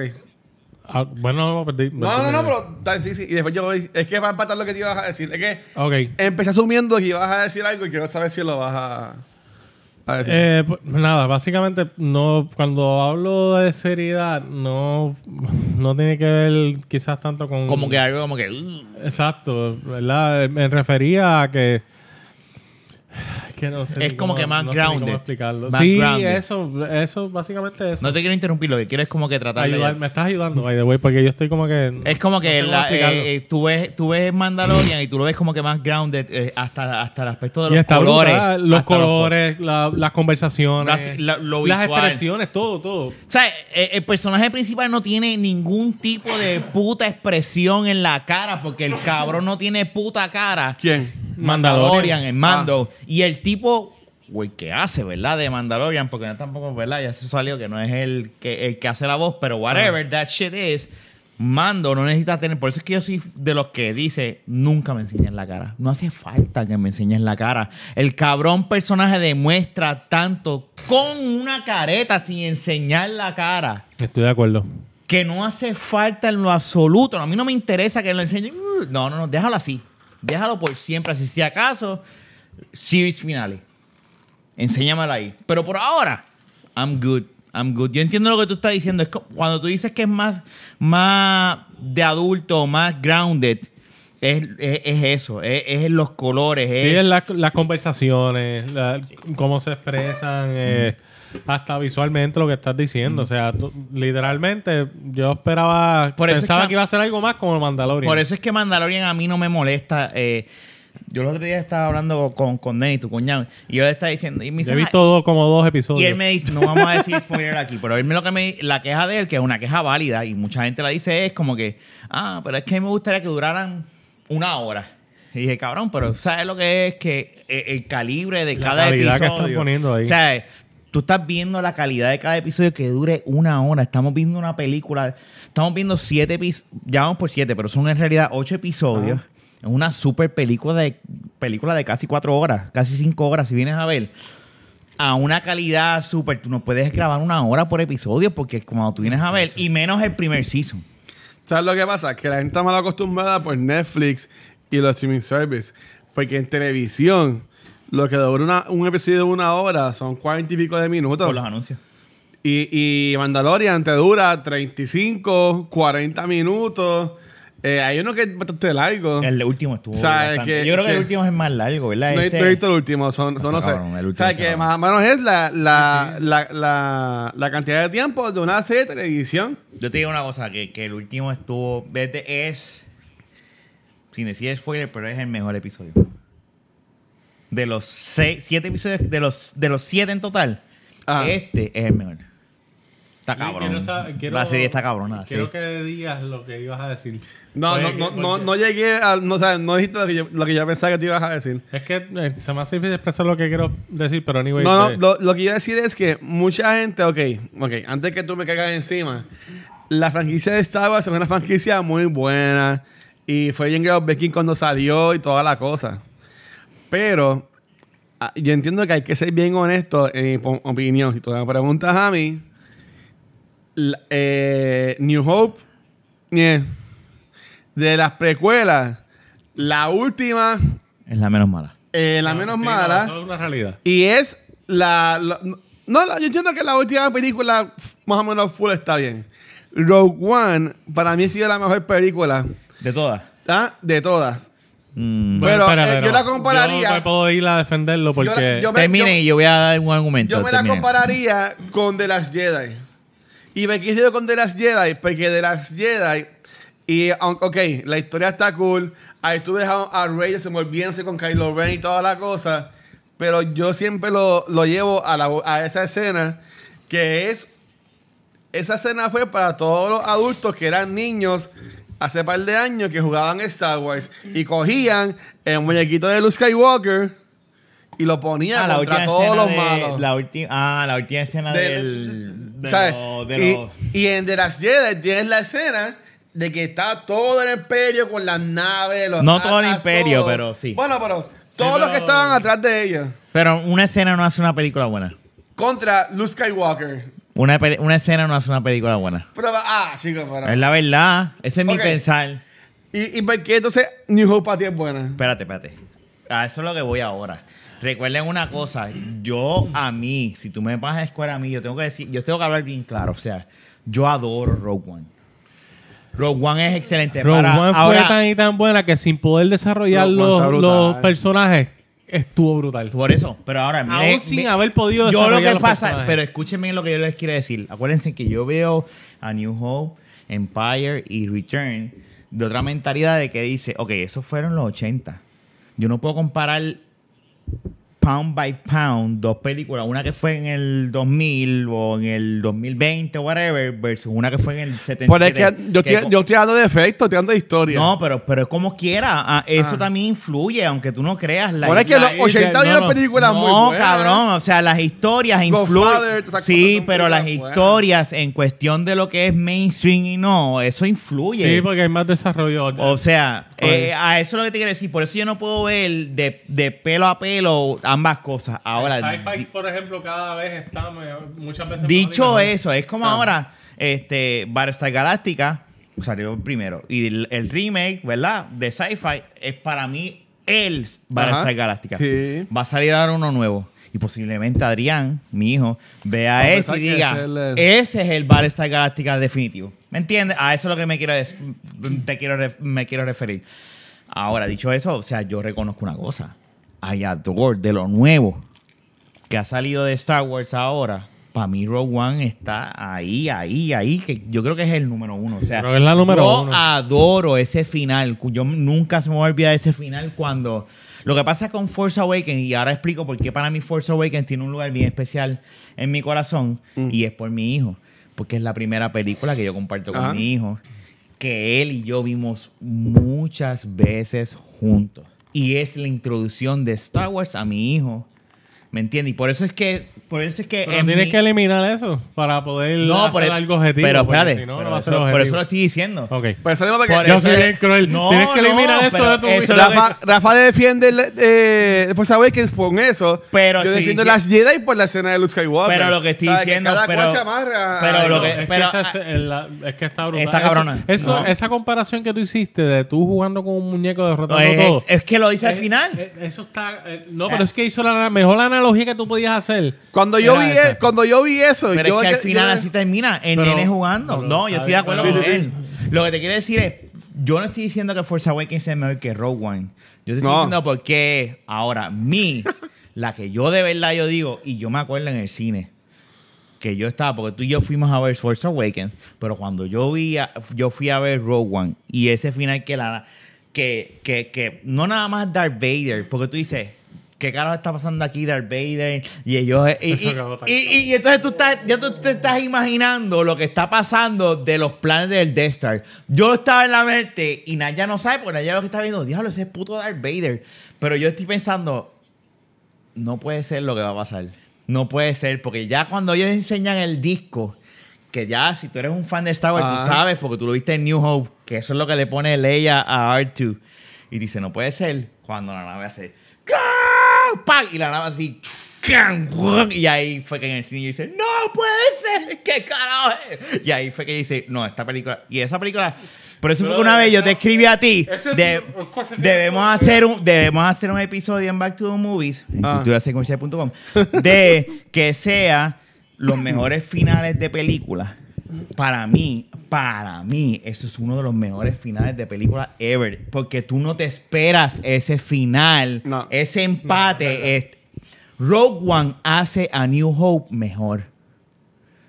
Ah, bueno, perdí. No, no, no, pero sí, sí. Y después yo voy. Es que va a empatar lo que te ibas a decir. Es que Ok. empecé asumiendo que ibas a decir algo y quiero saber si lo vas a, a decir. Eh, pues, nada, básicamente no cuando hablo de seriedad no, no tiene que ver quizás tanto con Como que algo como que... uh, exacto, ¿verdad? Me refería a que que no sé Es como cómo- que más no sé ni cómo grounded. explicarlo. Más sí, grounded. eso, eso básicamente eso. no te quiero interrumpir, lo que quiero es como que tratar de... Ayudar, me estás ayudando, by the way, porque yo estoy como que Es como que no sé cómo la- explicarlo. eh, eh, tú, ves, tú ves Mandalorian y tú lo ves como que más grounded eh, hasta, hasta el aspecto de Y los está colores. brutal, los hasta colores, la- las conversaciones, Las- la- lo las visual. expresiones, todo, todo. O sea, eh, el personaje principal no tiene ningún tipo de puta expresión en la cara porque el cabrón no tiene puta cara. ¿Quién? Mandalorian, el mando. Ah. Y el tipo, güey, que hace, ¿verdad? De Mandalorian, porque no tampoco, ¿verdad? Ya se salió que no es el que, el que hace la voz, pero whatever that shit is. Mando no necesita tener. Por eso es que yo soy de los que dice: nunca me enseñen la cara. No hace falta que me enseñen la cara. El cabrón personaje demuestra tanto con una careta sin enseñar la cara Estoy de acuerdo. que no hace falta en lo absoluto. A mí no me interesa que lo enseñen. Uh, No, no, no, déjalo así. Déjalo por siempre. Así si acaso, series finales. Enséñamelo ahí. Pero por ahora, I'm good. I'm good. Yo entiendo lo que tú estás diciendo. Es cuando tú dices que es más, más de adulto, más grounded, es, es- es eso. Es, es los colores. Sí, es- la- las conversaciones, cómo se expresan, eh, hasta visualmente lo que estás diciendo. O sea, tú- literalmente yo esperaba, Por es pensaba que- que, iba a ser algo más como Mandalorian. Por eso es que Mandalorian a mí no me molesta. eh, yo el otro día estaba hablando con, con Denny, tu cuñado, y yo le estaba diciendo... Y me dice, he "Ah, visto dos- como dos episodios. Y él me dice, no vamos a decir spoiler aquí, pero él me lo que me la queja de él, que es una queja válida, y mucha gente la dice, es como que, ah, pero es que a mí me gustaría que duraran una hora. Y dije, cabrón, pero ¿sabes lo que es? Que eh, el calibre de La cada calidad que episodio. están poniendo ahí. O sea, tú estás viendo la calidad de cada episodio que dure una hora. Estamos viendo una película, estamos viendo siete episodios, ya vamos por siete, pero son en realidad ocho episodios. Es una super película de, película de casi cuatro horas, casi cinco horas, si vienes a ver a una calidad súper. Tú no puedes grabar una hora por episodio porque cuando tú vienes a ver, y menos el primer season. ¿Sabes lo que pasa? Que la gente está mal acostumbrada por Netflix y los streaming services. Porque en televisión, lo que dura una- un episodio de una hora son cuarenta y pico de minutos. Por los anuncios. Y, y Mandalorian te dura 35, 40 minutos. Eh, hay uno que es bastante largo. El último estuvo. O sea, bastante- que- Yo creo que, el último es más largo, ¿verdad? No, he- Este- no he visto el último, son, son no sé. o sea, que más o menos es la, la, la, la, la cantidad de tiempo de una serie de televisión. Yo te digo una cosa, que, que el último estuvo. Desde es. Sin decir spoiler, pero es el mejor episodio. De los seis, siete episodios, de los, de los siete en total, Ah. este es el mejor. Está Sí, cabrón. quiero quiero- la serie está cabrona. Quiero serie. que digas lo que ibas a decir. No, no, no, no, no llegué a. No, o sea, no dijiste lo que, yo, lo que yo pensaba que te ibas a decir. Es que eh, se me hace difícil expresar lo que quiero decir, pero anyway. No, no, eh, lo, lo que iba a decir es que mucha gente, ok, ok, antes que tú me caigas encima, la franquicia de Star Wars es una franquicia muy buena y fue bien Becky cuando salió y toda la cosa. Pero ah, yo entiendo que hay que ser bien honesto en mi opinión. Si tú me preguntas a mí, la- eh, New Hope, de las precuelas, la última, Es la menos mala. eh, la no, menos sí, no, mala. es una realidad. Y es la, la- no, la- yo entiendo que la última película más o menos full está bien. Rogue One para mí ha sido la mejor película De todas. ¿ah? de todas. Mm. Pero, eh, yo la compararía- Yo me puedo ir a defenderlo porque. yo me- Terminen y yo voy a dar un argumento. Yo me la compararía con The Last Jedi. ¿Y me quise con The Last Jedi? Porque The Last Jedi, y ok, la historia está cool. Ahí tú ves a, a Rey desenvolviéndose con Kylo Ren y toda la cosa. Pero yo siempre lo, lo llevo a, la- a esa escena que es. Esa escena fue para todos los adultos que eran niños hace par de años que jugaban Star Wars y cogían el muñequito de Luke Skywalker y lo ponían Ah, contra todos los de- malos. La última, ah, la última escena Del- del. De, ¿sabes? de y, en The Last Jedi tienes la escena de que está todo el imperio con las naves, los No todo el imperio, todo. pero sí. Bueno, pero todos los que estaban atrás de ellos. Pero una escena no hace una película buena. Contra Luke Skywalker. Una, pe- una escena no hace una película buena. Pero, ah, chicos, pero... Es la verdad. Ese es mi pensar. ¿Y, ¿Y por qué entonces New Hope para ti es buena? Espérate, espérate. A eso es lo que voy ahora. Recuerden una cosa. Yo, a mí, si tú me vas a escuela a mí, yo tengo que decir, yo tengo que hablar bien claro. O sea, yo adoro Rogue One. Rogue One es excelente. Rogue Para- One ahora, fue tan y tan buena que sin poder desarrollar Rogue One está los, brutal. los personajes, estuvo brutal. Por eso, pero ahora Aún mire- sin mi- haber podido Yo lo que los pasa, personajes. pero escúchenme lo que yo les quiero decir. Acuérdense que yo veo a New Hope, Empire y Return de otra mentalidad de que dice, ok, esos fueron los 80. Yo no puedo comparar pound by pound dos películas, una que fue en el 2000 o en el 2020 o whatever, versus una que fue en el 77. Pero es que yo estoy, co- yo estoy hablando de efectos, estoy hablando de historia. no, pero, pero es como quiera. ah, eso Ah. también influye, aunque tú no creas. La, Bueno, es que la- los 80 no, había no. películas muy no, buenas. cabrón, o sea, las historias influyen. Sí, pero las historias en cuestión de lo que es mainstream y no, eso influye. Sí, porque hay más desarrollo. O sea. Eh, a eso es lo que te quiero decir. Por eso yo no puedo ver de, de pelo a pelo ambas cosas. Ahora, El sci-fi, por ejemplo, cada vez está muchas veces. dicho eso, es como Ah. ahora, este, Battlestar Galactica salió primero. Y el, el remake, ¿verdad? De sci-fi es para mí el Battlestar Ajá. Galactica. Sí. Va a salir ahora uno nuevo. Y posiblemente Adrián, mi hijo, vea a eso y diga, ese es el- ese es el Battlestar Galactica definitivo. ¿Me entiendes? A eso es lo que me quiero, te quiero me quiero referir. Ahora, dicho eso, o sea, yo reconozco una cosa. I adore de lo nuevo que ha salido de Star Wars ahora. Para mí Rogue One está ahí, ahí, ahí, que yo creo que es el número uno. O sea, es la número yo uno. adoro ese final. Yo nunca se me va a olvidar ese final cuando... Lo que pasa con Force Awakens, y ahora explico por qué para mí Force Awakens tiene un lugar bien especial en mi corazón, Mm. y es por mi hijo. Porque es la primera película que yo comparto con mi hijo, que él y yo vimos muchas veces juntos. Y es la introducción de Star Wars a mi hijo. ¿Me entiendes? Y por eso es que... Por eso es que Pero en tienes mi- que eliminar eso para poder no, hacer por el- algo objetivo. Pero espérate, si no, no pero va a ser eso- por eso lo estoy diciendo. Ok. Pues salimos de que- Por Yo eso soy bien cruel. No, Tienes que eliminar no, eso de tu eso que- Rafa, Rafa defiende el, eh, Force Awakens con eso. Pero Yo estoy defiendo diciendo- las Jedi por la escena de Luke Skywalker. Pero lo que estoy ¿Sabes? diciendo, cada pero- cual se amarra. pero lo No, que- es, pero- que esa es, el- la- es que está brutal. Está cabrona. Eso, No. Esa comparación que tú hiciste de tú jugando con un muñeco derrotando es, todo. es que lo dice al eh, final. eh, Eso está. eh, no, pero es que hizo la mejor analogía que tú podías hacer. Cuando yo, vi, esa. e- cuando yo vi eso, pero yo, es que al final yo- así termina, el Pero- nene jugando. pero- no, yo estoy de acuerdo Sí, con sí, sí. él. Lo que te quiero decir es, yo no estoy diciendo que Force Awakens es mejor que Rogue One. Yo te estoy No. diciendo porque ahora, mi, <laughs> la que yo de verdad yo digo, y yo me acuerdo en el cine, que yo estaba, porque tú y yo fuimos a ver Force Awakens, pero cuando yo vi, a- yo fui a ver Rogue One, y ese final que la, que, que, que no nada más Darth Vader, porque tú dices, ¿qué carajo está pasando aquí Darth Vader? Y ellos, y, Eso y- y- y- y entonces tú estás, ya tú te estás imaginando lo que está pasando de los planes del Death Star. Yo estaba en la mente, y Naya no sabe, porque Naya lo que está viendo, diablo, ese es puto Darth Vader. Pero yo estoy pensando, no puede ser lo que va a pasar. No puede ser, porque ya cuando ellos enseñan el disco, que ya si tú eres un fan de Star Wars, Ah. tú sabes, porque tú lo viste en New Hope, que eso es lo que le pone Leia a R2. Y dice, no puede ser cuando la nave hace... ¡Ca! ¡Pam! Y la nave así... Y ahí fue que en el cine dice, no puede ser, ¿qué carajo es? Y ahí fue que dice, no, esta película... Y esa película... Por eso fue que una vez yo te escribí a ti, de- debemos hacer un debemos hacer un episodio en Back to the Movies en Ah. de que sea los mejores finales de películas. Para mí, para mí, eso es uno de los mejores finales de película ever. Porque tú no te esperas ese final, No. ese empate. es- Rogue One hace a New Hope mejor.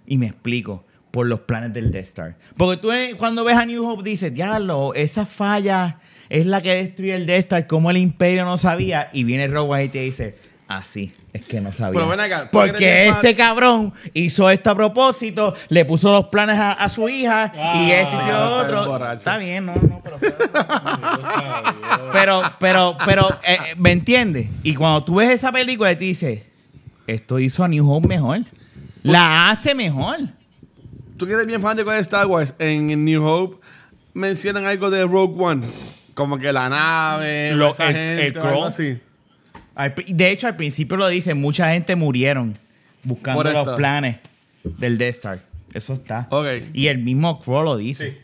Y me explico. Por los planes del Death Star. Porque tú eh, cuando ves a New Hope dices, diablo, esa falla es la que destruye el Death Star, como el Imperio no sabía. Y viene Rogue One y te dice, así, es que no sabía. Pero ven acá, ¿tú quieres Porque este cabrón hizo esto a propósito, le puso los planes a, a su hija y Ah, este hizo lo está otro. borracho. Está bien, no, no, pero... Pero, pero, pero, eh, eh, ¿me entiendes? Y cuando tú ves esa película y te dices, esto hizo a New Hope mejor. La hace mejor. Tú que eres bien fanático de Star Wars, en, New Hope mencionan algo de Rogue One. Como que la nave, Lo- esa el- gente, el algo así. De hecho, al principio lo dice, mucha gente murieron buscando Por los planes del Death Star. Eso está. Ok. Y el mismo Crow lo dice.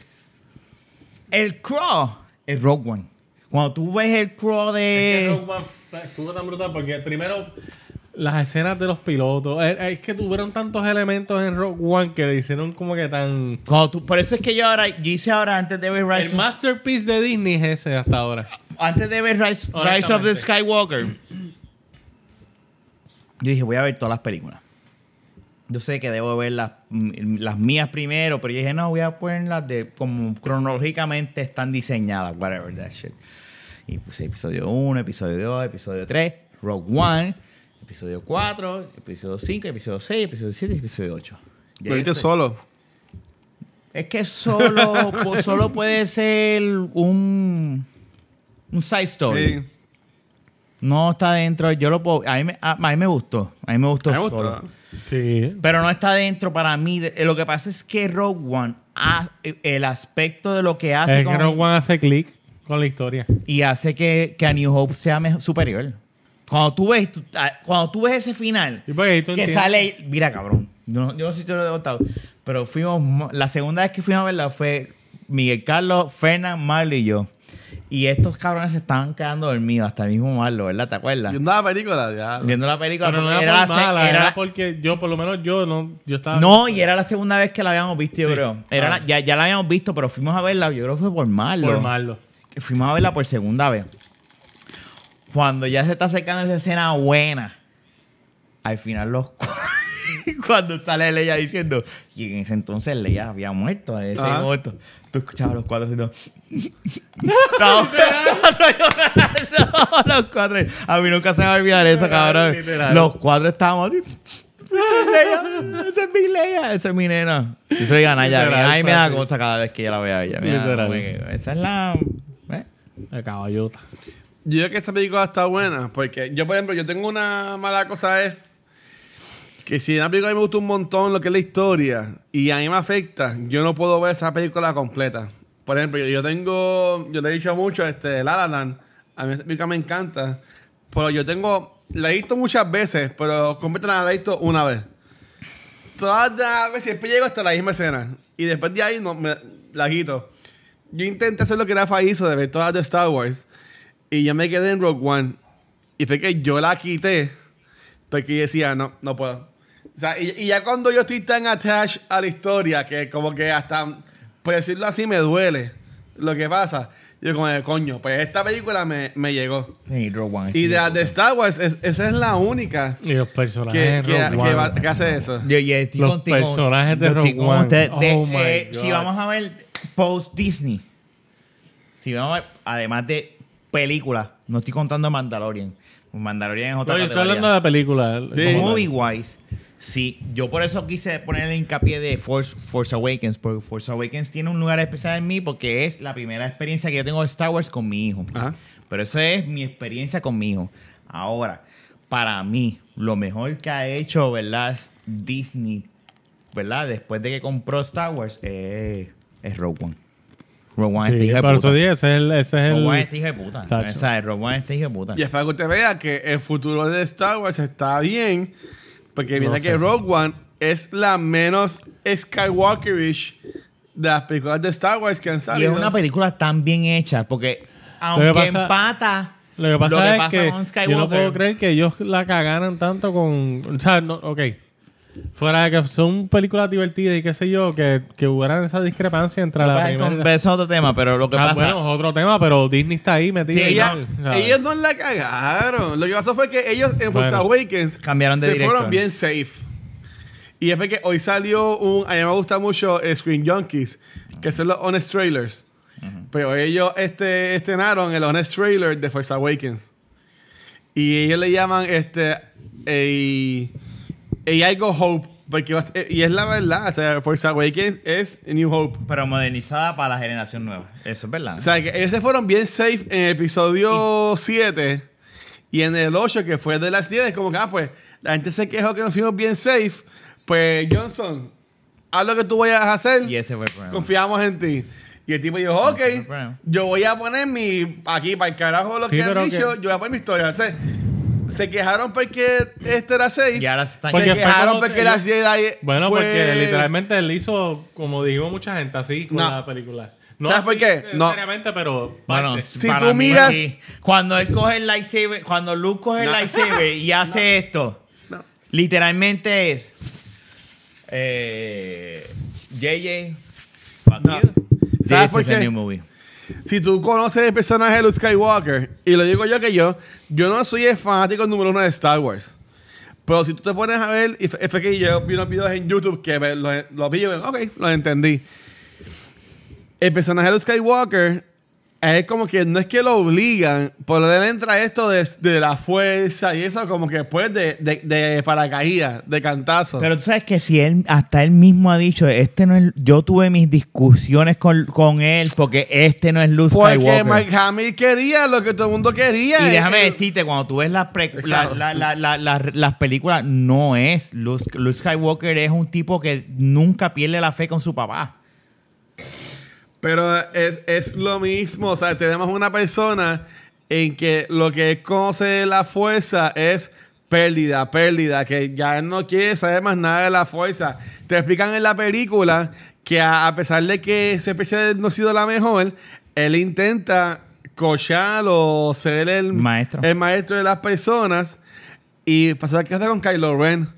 El Crow es Rogue One. Cuando tú ves el Crow Es que de... Rogue One estuvo tan brutal porque primero las escenas de los pilotos. Es, es que tuvieron tantos elementos en Rogue One que le hicieron como que tan. Cuando tú- por eso es que yo ahora, yo hice ahora antes de ver Rise El of- masterpiece de Disney es ese hasta ahora. antes de ver Rise, Rise of the. Skywalker, yo dije, voy a ver todas las películas. Yo sé que debo ver las, mm, las mías primero, pero yo dije, no, voy a poner las de como cronológicamente están diseñadas, whatever that shit. Y puse episodio 1, episodio 2, episodio 3, Rogue One, episodio 4, episodio 5, episodio 6, episodio 7 y episodio 8. Y Lo viste solo. Es que solo, <laughs> po- solo puede ser un, un side story. Sí. No está dentro. Yo lo puedo. A mí, me, a, a mí me gustó. A mí me gustó. Me gustó. solo. Sí. Pero no está dentro para mí. de- eh, lo que pasa es que Rogue One, ha- el aspecto de lo que hace Es con- que Rogue One hace clic con la historia. y hace que, que a New Hope sea mejor- superior. Cuando tú ves, tú- ah, cuando tú ves ese final, tú que entiendes. sale. Mira, cabrón. Yo no, yo no sé si te lo he contado. Pero fuimos. mo- La segunda vez que fuimos a verla fue Miguel Carlos, Fernán, Marley y yo. Y estos cabrones se estaban quedando dormidos hasta el mismo Marlo, ¿verdad? ¿Te acuerdas? Viendo la película, ya. Viendo la película. Pero no era, era por mala, era porque yo, por lo menos yo, no, yo estaba... No, y era la segunda vez que la habíamos visto, yo Sí. creo. Era Ah. la- ya, ya la habíamos visto, pero fuimos a verla, yo creo que fue por Marlo. Por malo. Que fuimos a verla por segunda vez. Cuando ya se está acercando esa escena buena, al final los <laughs> cuando sale Leia diciendo, y en ese entonces Leia había muerto, en ese momento, tú escuchabas a los cuatro haciendo, cuatro llorando, los cuatro. A mí nunca se me va a olvidar eso, cabrón. Los cuatro estábamos así. Esa es mi Leia, esa es mi nena. Y se lo digan a Ay, me da cosa cada vez que yo la veo a ella. Esa es la. ¿eh? De caballota. Yo creo que esta película está buena porque yo, por ejemplo, yo tengo una mala cosa es que si una película me gusta un montón lo que es la historia y a mí me afecta, yo no puedo ver esa película completa. Por ejemplo, yo, tengo, yo le he dicho mucho, este, La La Land, a mí esa película me encanta, pero yo tengo, la he visto muchas veces, pero completa la he visto una vez. Todas las veces, siempre llego hasta la misma escena y después de ahí no, me, la quito. Yo intenté hacer lo que Rafa hizo de ver todas de Star Wars y yo me quedé en Rogue One. Y fue que yo la quité porque decía, no, no puedo. O sea, y, y ya cuando yo estoy tan attached a la historia que como que hasta, por decirlo así, me duele lo que pasa. Yo como, de, coño, pues esta película me, me llegó. Sí, Rogue One. Y de, de Star Wars, es- esa es la única Y los que, personajes que, de Rogue que One. va- que hace eso. Yo, yo estoy Los contigo. personajes de Rogue One. usted. De- Oh eh, God. si vamos a ver post Disney, si vamos a ver, además de películas, no estoy contando Mandalorian. Mandalorian es otra No, yo estoy hablando de la película. Sí. como tal. Movie wise, sí, yo por eso quise poner el hincapié de Force, Force Awakens, porque Force Awakens tiene un lugar especial en mí porque es la primera experiencia que yo tengo de Star Wars con mi hijo. Ajá. Pero eso es mi experiencia con mi hijo. Ahora, para mí, lo mejor que ha hecho, ¿verdad? Es Disney, ¿verdad? Después de que compró Star Wars, eh, es Rogue One. Rogue One es Sí, este hijo de puta. eso dije, ese es el... Ese es Rogue One es el este hijo de puta. Tacho. O sea, Rogue One es este hijo de puta. Y es para que usted vea que el futuro de Star Wars está bien, porque viene No que sé. Rogue One es la menos Skywalkerish de las películas de Star Wars que han Y salido. es una película tan bien hecha, porque aunque pasa- empata, Lo que pasa es pasa que con yo no Skywalker- puedo creer que ellos la cagaran tanto con... O sea, no, ok. Fuera de que son películas divertidas y qué sé yo, que, que hubiera esa discrepancia entre la Pues, primera... con- es otro tema, pero lo que Ah, pasa... bueno, es otro tema, pero Disney está ahí metido. Sí, y Ella- ellos no la cagaron. Lo que pasó fue que ellos en Force Bueno. Awakens Cambiaron de se director. fueron bien safe. Y es porque hoy salió un. A mí me gusta mucho eh, Screen Junkies, que son los Honest Trailers. Pero ellos este, estrenaron el Honest Trailer de Force Awakens. Y ellos le llaman este. A, a I Go Hope. Porque, va- y es la verdad. O sea, Force Awakens es New Hope. Pero modernizada para la generación nueva. Eso es verdad. O sea, que ellos se fueron bien safe en el episodio 7 y en el 8, que fue de las 10, como que, ah, pues, la gente se quejó que nos fuimos bien safe. Pues, Johnson, haz lo que tú vayas a hacer, y ese fue el problema. confiamos en ti. Y el tipo dijo, ok, yo voy a poner mi, aquí, para el carajo lo Sí, que han dicho, que- yo voy a poner mi historia. O sea, se quejaron porque este era safe. Y ahora se están... se Porque fue quejaron porque las ellos- Jedi Bueno, fue- porque literalmente él hizo, como dijo mucha gente, así con No. la película. No ¿Sabes por qué? No. pero Bueno. Si para tú mí miras-. Cuando él coge el lightsaber, cuando Luke coge el lightsaber y <laughs> hace esto, No. literalmente es. Eh, JJ, fuck No. you. ¿Sabes This por qué? Si tú conoces el personaje de Luke Skywalker, y lo digo yo que yo, yo no soy el fanático número uno de Star Wars. Pero si tú te pones a ver, y fue que yo vi unos videos en YouTube que los vi y ok, los entendí. El personaje de Luke Skywalker es como que no es que lo obligan, pero él entra esto de, de la fuerza y eso como que después de, de, de paracaídas, de cantazo. Pero tú sabes que si él, hasta él mismo ha dicho, este no es, yo tuve mis discusiones con, con él porque este no es Luke porque Skywalker. Mark Hamill quería lo que todo el mundo quería. Y déjame El- decirte, cuando tú ves las, pre- la- Claro. la- la- la- la- las películas, no es. Luke, Luke Skywalker es un tipo que nunca pierde la fe con su papá. Pero es, es lo mismo, o sea, tenemos una persona en que lo que conoce la fuerza es pérdida, pérdida, que ya no quiere saber más nada de la fuerza. Te explican en la película que a, a pesar de que su especie no ha sido la mejor, él intenta cochar o ser el Maestro. el maestro de las personas. Y pasó que hace con Kylo Ren.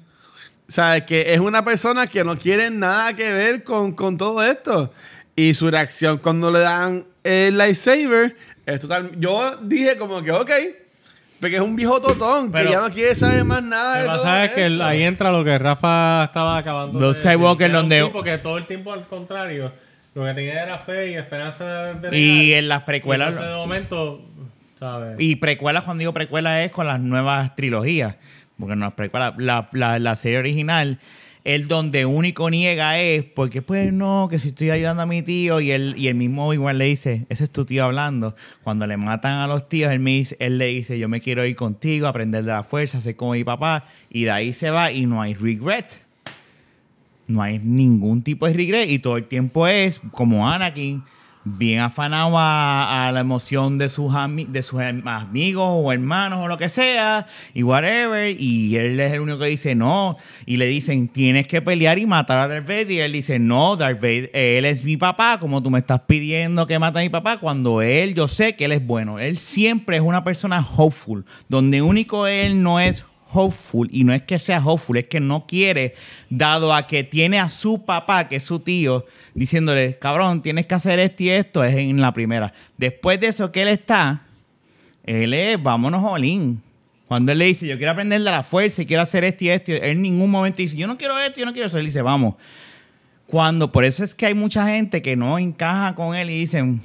O sea, que es una persona que no quiere nada que ver con, con todo esto. Y su reacción cuando le dan el lightsaber es total. Yo dije como que, ok. Porque es un viejo totón Pero- que ya no quiere saber más nada Lo que pasa es que ahí entra lo que Rafa estaba acabando Los de Skywalker, un donde- tipo que todo el tiempo al contrario. Lo que tenía era fe y esperanza de ver Y en las precuelas. Entonces, de momento, ¿sabes? Y precuelas, cuando digo precuelas, es con las nuevas trilogías. Porque no es precuela. La, la, la serie original, el donde único niega es porque, pues no, que si estoy ayudando a mi tío. Y él, y el mismo igual le dice, ese es tu tío hablando. Cuando le matan a los tíos, él, me dice, él le dice, yo me quiero ir contigo, aprender de la fuerza, ser como mi papá. Y de ahí se va y no hay regret. No hay ningún tipo de regret y todo el tiempo es como Anakin, bien afanado a, la emoción de sus, de sus am- amigos o hermanos o lo que sea y whatever. Y él es el único que dice no. Y le dicen, tienes que pelear y matar a Darth Vader. Y él dice, no, Darth Vader, él es mi papá, como tú me estás pidiendo que mate a mi papá, cuando él, yo sé que él es bueno. Él siempre es una persona hopeful, donde único él no es y no es que sea hopeful, es que no quiere, dado a que tiene a su papá, que es su tío, diciéndole, cabrón, tienes que hacer esto y esto, es en la primera. Después de eso que él está, él es, vámonos, Olin. Cuando él le dice, yo quiero aprender de la fuerza y quiero hacer esto y esto, en ningún momento dice, yo no quiero esto, yo no quiero eso. Él dice, vamos. Cuando, por eso es que hay mucha gente que no encaja con él y dicen,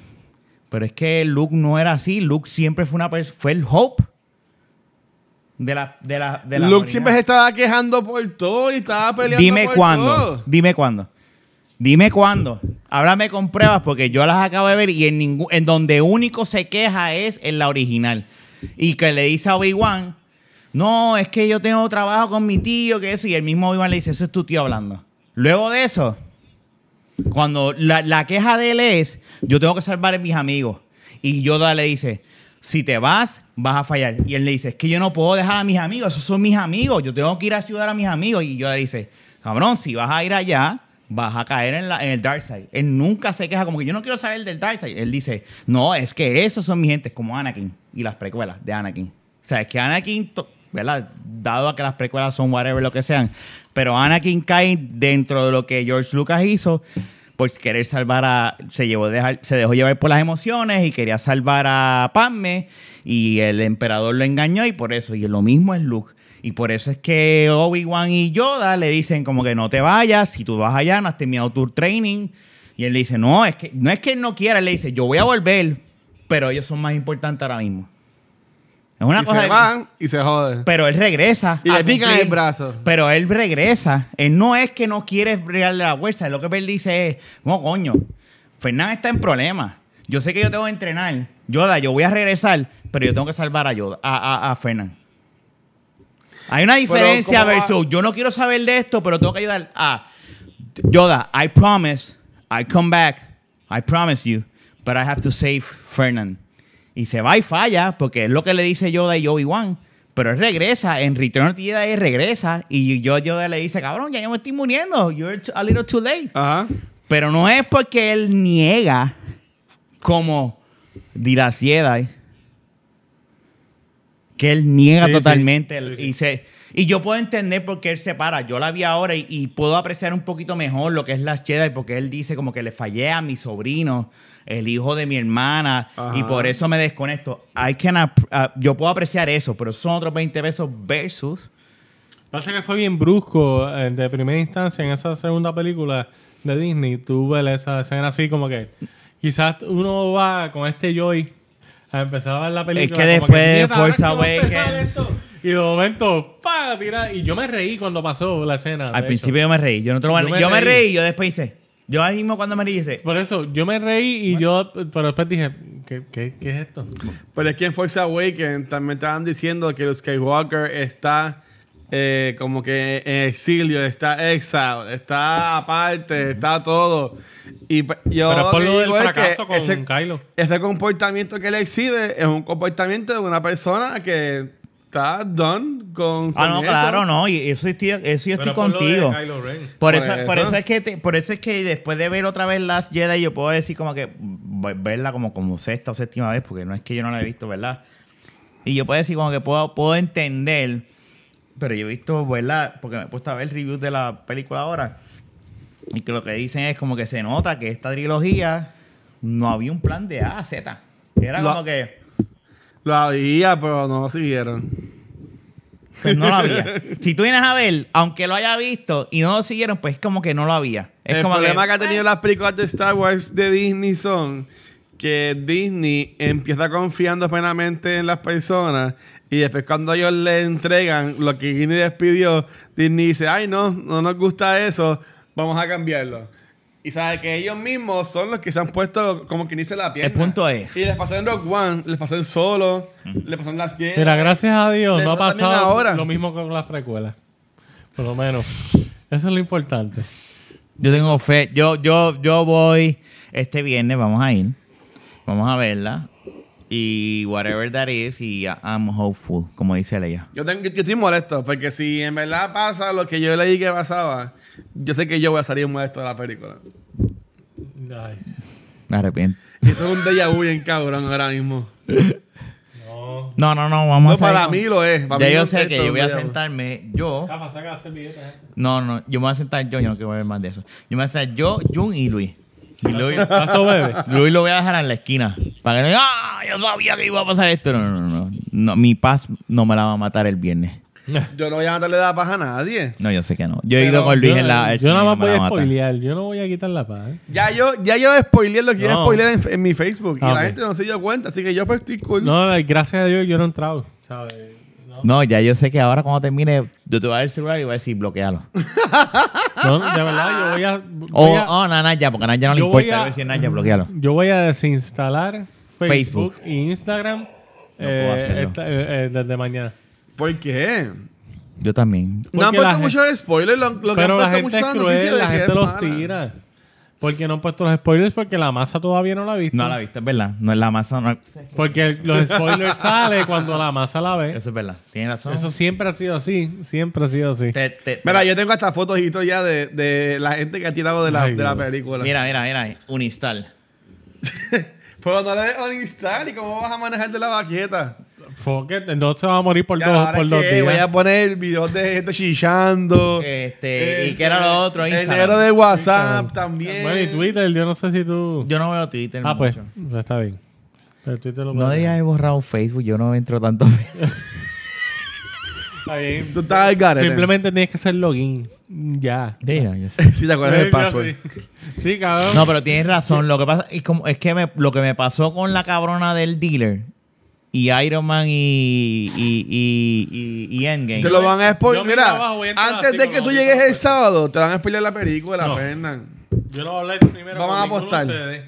pero es que Luke no era así. Luke siempre fue una fue el hope de la de la de la Luke siempre se estaba quejando por todo y estaba peleando Dime por cuándo. todo. Dime cuándo. Dime cuándo. Háblame con pruebas porque yo las acabo de ver y en ningún en donde único se queja es en la original. Y que le dice a Obi-Wan, "No, es que yo tengo trabajo con mi tío, que eso" y el mismo Obi-Wan le dice, "Eso es tu tío hablando." Luego de eso, cuando la, la queja de él es, yo tengo que salvar a mis amigos. Y Yoda le dice, si te vas, vas a fallar. Y él le dice, es que yo no puedo dejar a mis amigos, esos son mis amigos, yo tengo que ir a ayudar a mis amigos. Y Yoda dice, cabrón, si vas a ir allá, vas a caer en, la- en el Dark Side. Él nunca se queja como que yo no quiero saber del Dark Side. Él dice, no, es que esos son mis gentes, como Anakin y las precuelas de Anakin. O sea, es que Anakin, ¿verdad? Dado a que las precuelas son whatever lo que sean, pero Anakin cae dentro de lo que George Lucas hizo por querer salvar a. Se, llevó dejar, se dejó llevar por las emociones y quería salvar a Padme y el emperador lo engañó y por eso. Y lo mismo es Luke. Y por eso es que Obi-Wan y Yoda le dicen como que no te vayas, si tú vas allá no has terminado tu training. Y él le dice, no, es que no es que él no quiera, él le dice, yo voy a volver, pero ellos son más importantes ahora mismo. Es una y cosa se de- van y se joden. pero él regresa. Y le pican cumplir. el brazo. Pero él regresa. Él no es que no quiere bregarle la fuerza. Lo que él dice es, no, coño, Fernán está en problemas. Yo sé que yo tengo que entrenar. Yoda, yo voy a regresar, pero yo tengo que salvar a Yoda, a, a, a Fernán. Hay una diferencia versus, yo no quiero saber de esto, pero tengo que ayudar a Yoda, I promise, I come back, I promise you, but I have to save Fernand. Y se va y falla, porque es lo que le dice Yoda y Obi-Wan. Pero él regresa, en Return of the Jedi regresa, y yo Yoda le dice, cabrón, ya yo me estoy muriendo, you're a little too late. Ajá. Pero no es porque él niega, como dirá Jedi, que él niega Sí, totalmente. el- Sí, sí. Y, se, y yo puedo entender por qué él se para. Yo la vi ahora y, y puedo apreciar un poquito mejor lo que es las Jedi, porque él dice como que le fallé a mi sobrino, el hijo de mi hermana, Ajá. y por eso me desconecto. I can ah, yo puedo apreciar eso, pero son otros 20 pesos versus... Pasa que fue bien brusco eh, de primera instancia en esa segunda película de Disney. Tú ves esa escena así como que quizás uno va con este Joy a empezar a ver la película. que como después de "Nieta, ahora es Force que Awakens". esto". Y de momento, ¡pa! Tira. Y yo me reí cuando pasó la escena. Al hecho. principio yo me reí, yo no te lo voy a- Yo me Yo me reí. reí y yo después hice... Yo ahí mismo cuando me reí hice... Por eso, yo me reí y yo, pero después dije, ¿qué, qué, qué es esto? Pero es que en Force Awakens también estaban diciendo que el Skywalker está eh, como que en exilio, está exile, está aparte, está todo. Y yo Pero es por que lo del digo es que fracaso con ese, Kylo. ese comportamiento que él exhibe es un comportamiento de una persona que está done con, Ah, con no, eso. claro, no. Y eso, estoy, eso yo estoy Pero por lo de contigo. Por Por eso, por eso. eso es que te- por eso es que después de ver otra vez Last Jedi yo puedo decir como que ve- verla como, como sexta o séptima vez, porque no es que yo no la he visto, ¿verdad? Y yo puedo decir como que puedo, puedo entender, pero yo he visto, ¿verdad? Porque me he puesto a ver reviews de la película ahora. Y que lo que dicen es como que se nota que esta trilogía no había un plan de A a Z. Era Lo- como que Lo había, pero no lo siguieron. pues, no lo había. <laughs> si tú vienes a ver, aunque lo haya visto y no lo siguieron, pues es como que no lo había. Es el como problema que, que, ha tenido las películas de Star Wars de Disney son que Disney empieza confiando plenamente en las personas y después cuando ellos le entregan lo que Disney les pidió, Disney dice, ay no, no nos gusta eso, vamos a cambiarlo. Y sabe que ellos mismos son los que se han puesto como que dice la pierna. El punto es- Y les pasó en Rogue One, les pasó en Solo, les pasó en las Jedi. Mira, gracias a Dios no ha pasado ahora. lo mismo con las precuelas. Por lo menos. Eso es lo importante. Yo tengo fe. Yo, yo, yo voy este viernes, vamos a ir. Vamos a verla. Y whatever that is, y I'm hopeful, como dice Leia. Yo, tengo, yo estoy molesto, porque si en verdad pasa lo que yo leí que pasaba, yo sé que yo voy a salir molesto de la película. Ay, Me arrepiento. Esto es un déjà vu bien cabrón ahora mismo. no. No, no, no, vamos No, a hacer- para mí lo es. Para Ya mí yo sé que yo voy a sentarme yo. Saca. No, no, yo me voy a sentar yo, yo no quiero ver más de eso. Yo me voy a sentar yo, Jun y Luis. Y Luis, Paso bebé. Luis lo voy a dejar en la esquina. Para que no diga, ah, yo sabía que iba a pasar esto. No, no, no, no. no mi paz no me la va a matar el viernes. <laughs> Yo no voy a darle la paja a nadie. No, yo sé que no. Yo he Pero ido con Luis yo, en la. el yo nada cine, más no me voy la a matar. spoilear. Yo no voy a quitar la paz. ¿eh? Ya yo, ya yo spoileé lo que iba a No. spoilear en, en mi Facebook. Ah, y la ok. gente no se dio cuenta. Así que yo pues estoy cool. No, gracias a Dios yo no he entrado. ¿sabes? No, No, ya yo sé que ahora cuando termine, yo te voy a dar el celular y voy a decir bloquealo. <laughs> no, de verdad, yo voy a. O, a- oh, no, Naya, porque a Naya no le importa. voy a- a decir Naya, bloquealo. Yo voy a desinstalar Facebook, Facebook. e Instagram eh, hacerlo. esta- eh, eh, desde mañana. ¿Por qué? Yo también. No han puesto muchos spoilers. Lo, lo que Pero han la puesto muchas noticias de la gente los mala. tira. Porque no han puesto los spoilers porque la masa todavía no la ha visto. No la viste, es verdad. No es la masa. No, Porque los spoilers salen cuando la masa la ve. eso es verdad. Tienes razón. Eso siempre ha sido así. Siempre ha sido así. Te- te- Mira, yo tengo hasta fotos y todo ya de, de la gente que ha tirado de la, Ay, de la película. Mira, mira, mira. Unistal. <laughs> Pero no le des uninstall y cómo vas a manejar de la baqueta. Fuck it, no se va a morir por Ya, dos, ahora por dos que días. voy a poner videos de gente chichando. Este, ¿y qué era lo otro? El Instagram. negro de WhatsApp también. Bueno, y Twitter, yo no sé si tú. Yo no veo Twitter. ah, pues, mucho. pues está bien. Pero Twitter lo No puedes ver. haber borrado Facebook. Yo no entro tanto. a Facebook. Está bien. Tú estás al garete. Simplemente tienes que hacer login. Ya. Mira, yo sé. <laughs> Si te acuerdas del <laughs> password. sí. Sí, cabrón. No, pero tienes razón. Lo que pasa es, como, es que me- lo que me pasó con la cabrona del dealer y Iron Man y, y, y, y, y Endgame. Te lo van a spoiler. mi Mira, antes de que tú llegues el sábado, te van a spoiler la película, No. Fernan. Yo no voy a hablar primero Vamos con a apostar. ustedes.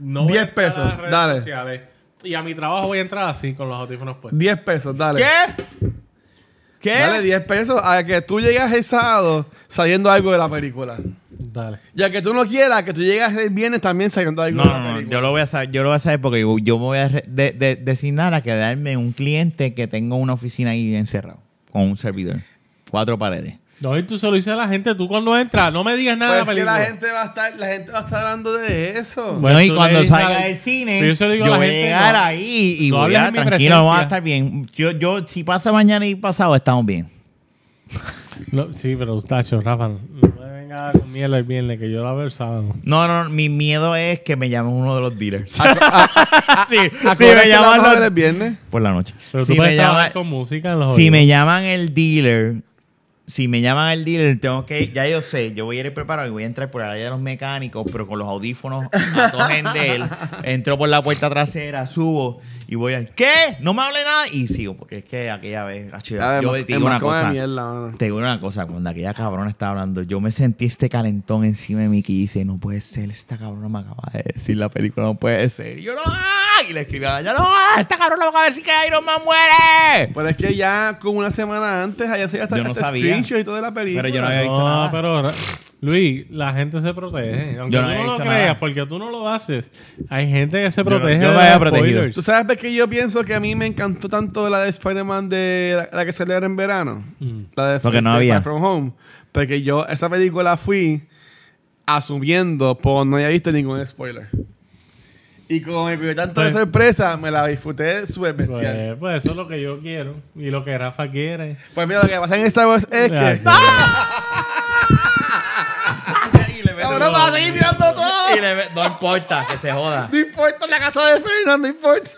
No voy 10 a entrar a pesos, dale. sociales. Y a mi trabajo voy a entrar así, con los audífonos puestos. 10 pesos, dale. ¿Qué? ¿Qué? Dale 10 pesos a que tú llegas el sábado sabiendo algo de la película. Dale. Y a que tú no quieras, que tú llegas el viernes también sabiendo algo No, de la no, no, película. yo lo voy a saber, yo lo voy a saber porque yo, yo me voy a re- de- de- designar a quedarme un cliente que tenga una oficina ahí encerrado con un servidor. Cuatro paredes. No, y tú se lo dices a la gente. Tú cuando entras, no me digas nada Pues de es la que película. la gente va a estar, la gente va a estar hablando de eso. Bueno, no, y tú le cuando dices salga del cine, Pero yo se lo digo a yo la voy gente, a llegar no- ahí y no voy hables a, en mi tranquilo, no va a estar bien. Yo, yo, si pasa mañana y pasado, estamos bien. <laughs> No, sí, pero Tacho, Rafa, no me venga con mierda el viernes, que yo la veo el sábado. No, no, mi miedo es que me llamen uno de los dealers. <laughs> sí, ¿A sí, qué hora es me que la llaman vamos los- el viernes? por la noche. Pero si tú puedes me trabajar llaman, con música en los si me llaman el dealer, si me llaman el dealer, tengo que, ya yo sé, yo voy a ir preparado y voy a entrar por el área de los mecánicos, pero con los audífonos a dos en de él. <laughs> Entro por la puerta trasera, subo y voy a, ¿qué? No me hable nada y sigo, porque es que aquella vez, Ya, yo te digo una cosa. mierda. Te digo una cosa, cuando aquella cabrona estaba hablando, yo me sentí este calentón encima de mí que dice, no puede ser, esta cabrona me acaba de decir la película, no puede ser. Y yo, no, ¡ah! y le escribí a ella, no, esta cabrona me acaba de decir que Iron Man muere. Pero es que ya como una semana antes, allá se ya está Yo no este sabía. screenshot y todo de la película. Pero yo no había visto No, nada. pero Luis, la gente se protege. Aunque Yo no tú he no lo creas, nada. porque tú no lo haces. Hay gente que se no- protege. yo de los protegido. spoilers. ¿Tú sabes por qué yo pienso que a mí me encantó tanto la de Spider-Man de la, la que salió en verano? Mm. La de Porque no de había. Far From Home. Porque yo esa película fui asumiendo por no había visto ningún spoiler. Y como me pidió tanto de Pues- sorpresa, me la disfruté súper bestial. Pues, pues eso es lo que yo quiero. Y lo que Rafa quiere. Pues mira, lo que pasa en Star Wars es Ah, que... Y le mete ¡Cabrón, uno- vas a seguir mirando todo! Y le ve- no importa, que se joda. No importa la casa de Fernan, no importa.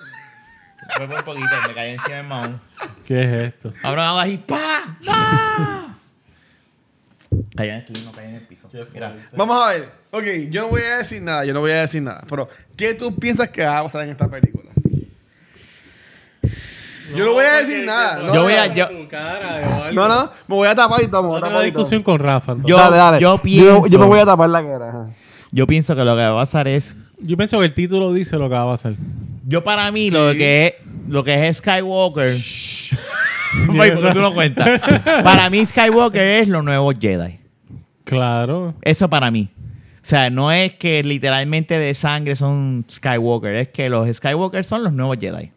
Fue por un poquito, me caí encima del mahón. ¿Qué es esto? Ahora hago así, ¡pa! ¡No! Caí en el estudio, no caí en el piso. Mira, Vamos a ver. Ok, yo no voy a decir nada, yo no voy a decir nada. Pero, ¿qué tú piensas que va a pasar en esta película? Yo no voy a decir nada. No, Yo voy no, a- yo-. No, no, me voy a tapar y a Otra tapar y discusión con Rafa. Yo- Yo, Dale, dale. yo Yo, pienso- yo me voy a tapar la cara. ajá. yo pienso que lo que va a pasar es. pienso que el título dice lo que va a pasar. Yo para mí, lo que es, lo que es Skywalker. <laughs> Ay, porque tú no cuentas. <laughs> para mí, Skywalker es los nuevos Jedi. Claro. Eso para mí. O sea, no es que literalmente de sangre son Skywalker, es que los Skywalker son los nuevos Jedi.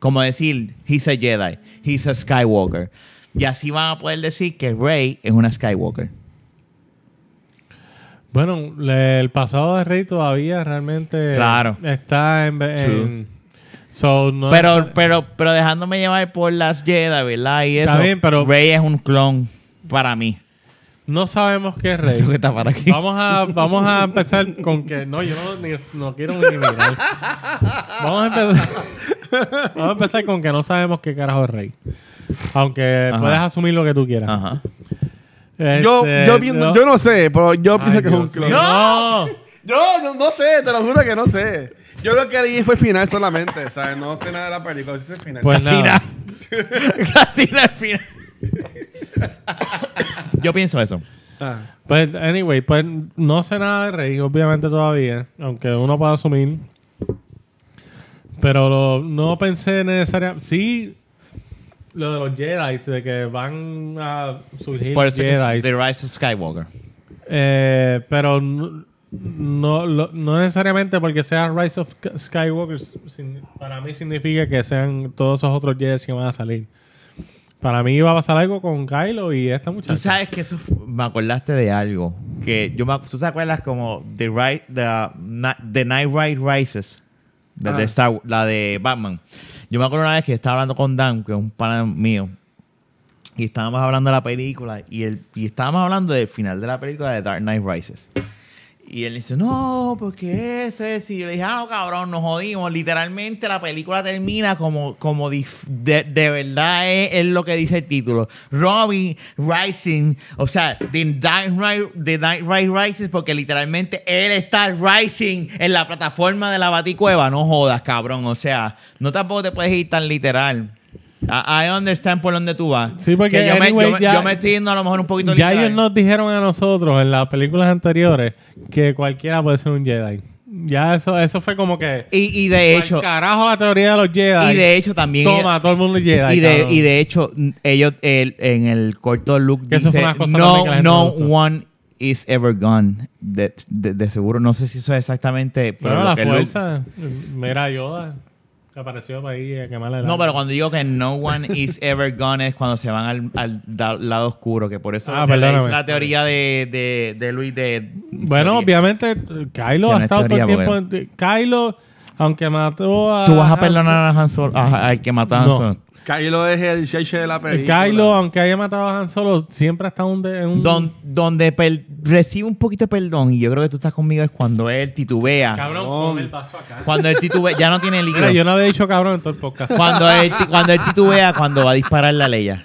Como decir, he's a Jedi, he's a Skywalker. Y así van a poder decir que Rey es una Skywalker. Bueno, le- el pasado de Rey todavía realmente Claro. está en... en- so, no Pero, pero, pero dejándome llevar por las Jedi, ¿verdad? Y eso, Está bien, pero- Rey es un clon para mí. No sabemos qué es Rey. Para aquí. Vamos a, vamos a empezar con que... No, yo no, ni- no quiero ni mirar. Vamos a empezar... Vamos a empezar con que no sabemos qué carajo es Rey. Aunque Ajá. puedes asumir lo que tú quieras. Ajá. Yo, Este, yo, pienso- yo no sé, pero yo pienso Ay, que es un Dios clon. mío. No. Yo no, no sé, te lo juro que no sé. Yo lo que leí fue el final solamente, ¿sabes? No sé nada de la película, es el final. Pues Casi nada. nada. <laughs> Casi nada al final. <laughs> <laughs> Yo pienso eso. Ah. Pues, anyway, pues no sé nada de Rey, obviamente todavía, aunque uno pueda asumir. Pero lo- no pensé necesariamente. Sí, lo de los Jedi, de que van a surgir Por eso Jedi. The Rise of Skywalker. Eh, pero no, no, lo- no necesariamente porque sea Rise of Sk- Skywalker, sin- para mí significa que sean todos esos otros Jedi que van a salir. Para mí iba a pasar algo con Kylo y esta Tú muchacha. sabes que eso me acordaste de algo. Que yo me, ¿Tú te acuerdas como The, Right, the, the Night Ride Rises? De, de Ah. Star la de Batman. Yo me acuerdo una vez que estaba hablando con Dan, que es un pana mío. Y estábamos hablando de la película. Y, el, y estábamos hablando del final de la película de Dark Knight Rises. Y él dice, no, porque eso es. Y yo le dije, ah, no, cabrón, nos jodimos. Literalmente la película termina como, como de, de verdad es, es lo que dice el título. Robin Rising, o sea, The Dark Knight, The Rises, porque literalmente él está rising en la plataforma de la baticueva. No jodas, cabrón. O sea, no tampoco te puedes ir tan literal. I, understand por dónde tú vas. Sí, porque Que yo, me, anyway, yo me- ya- yo me estoy yendo a lo mejor un poquito Ya literal. ellos nos dijeron a nosotros en las películas anteriores que cualquiera puede ser un Jedi. Ya eso, eso fue como que. Y, y de "Al hecho, carajo la teoría de los Jedi. y de hecho también. Toma, todo el mundo es Jedi. y, de, cabrón". y de hecho, ellos el- en el corto look Que dice no, no no gustó". one is ever gone. De, de- de seguro, no sé si eso es exactamente. Pero lo la que Luke- fuerza. Mira Yoda. Que apareció para ahí a quemarle el no, pero cuando digo que no <laughs> one is ever gone es cuando se van al, al lado oscuro, que por eso Ah, dice la teoría de, de, de Luis de... Bueno, obviamente, Kylo ha es estado todo el tiempo. en- Kylo, aunque mató a. Tú vas a perdonar a Han Solo, al que mató a Han No. Kylo es el cheche de la película. Kylo, aunque haya matado a Han Solo, siempre estado un de- en un. Don- donde per- recibe un poquito de perdón, y yo creo que tú estás conmigo, es cuando él titubea. Cabrón, ponme el paso acá. Cuando él titubea, ya no tiene líquido. Mira, yo no había dicho cabrón en todo el podcast. Cuando él, cuando él titubea, cuando va a disparar la Leia.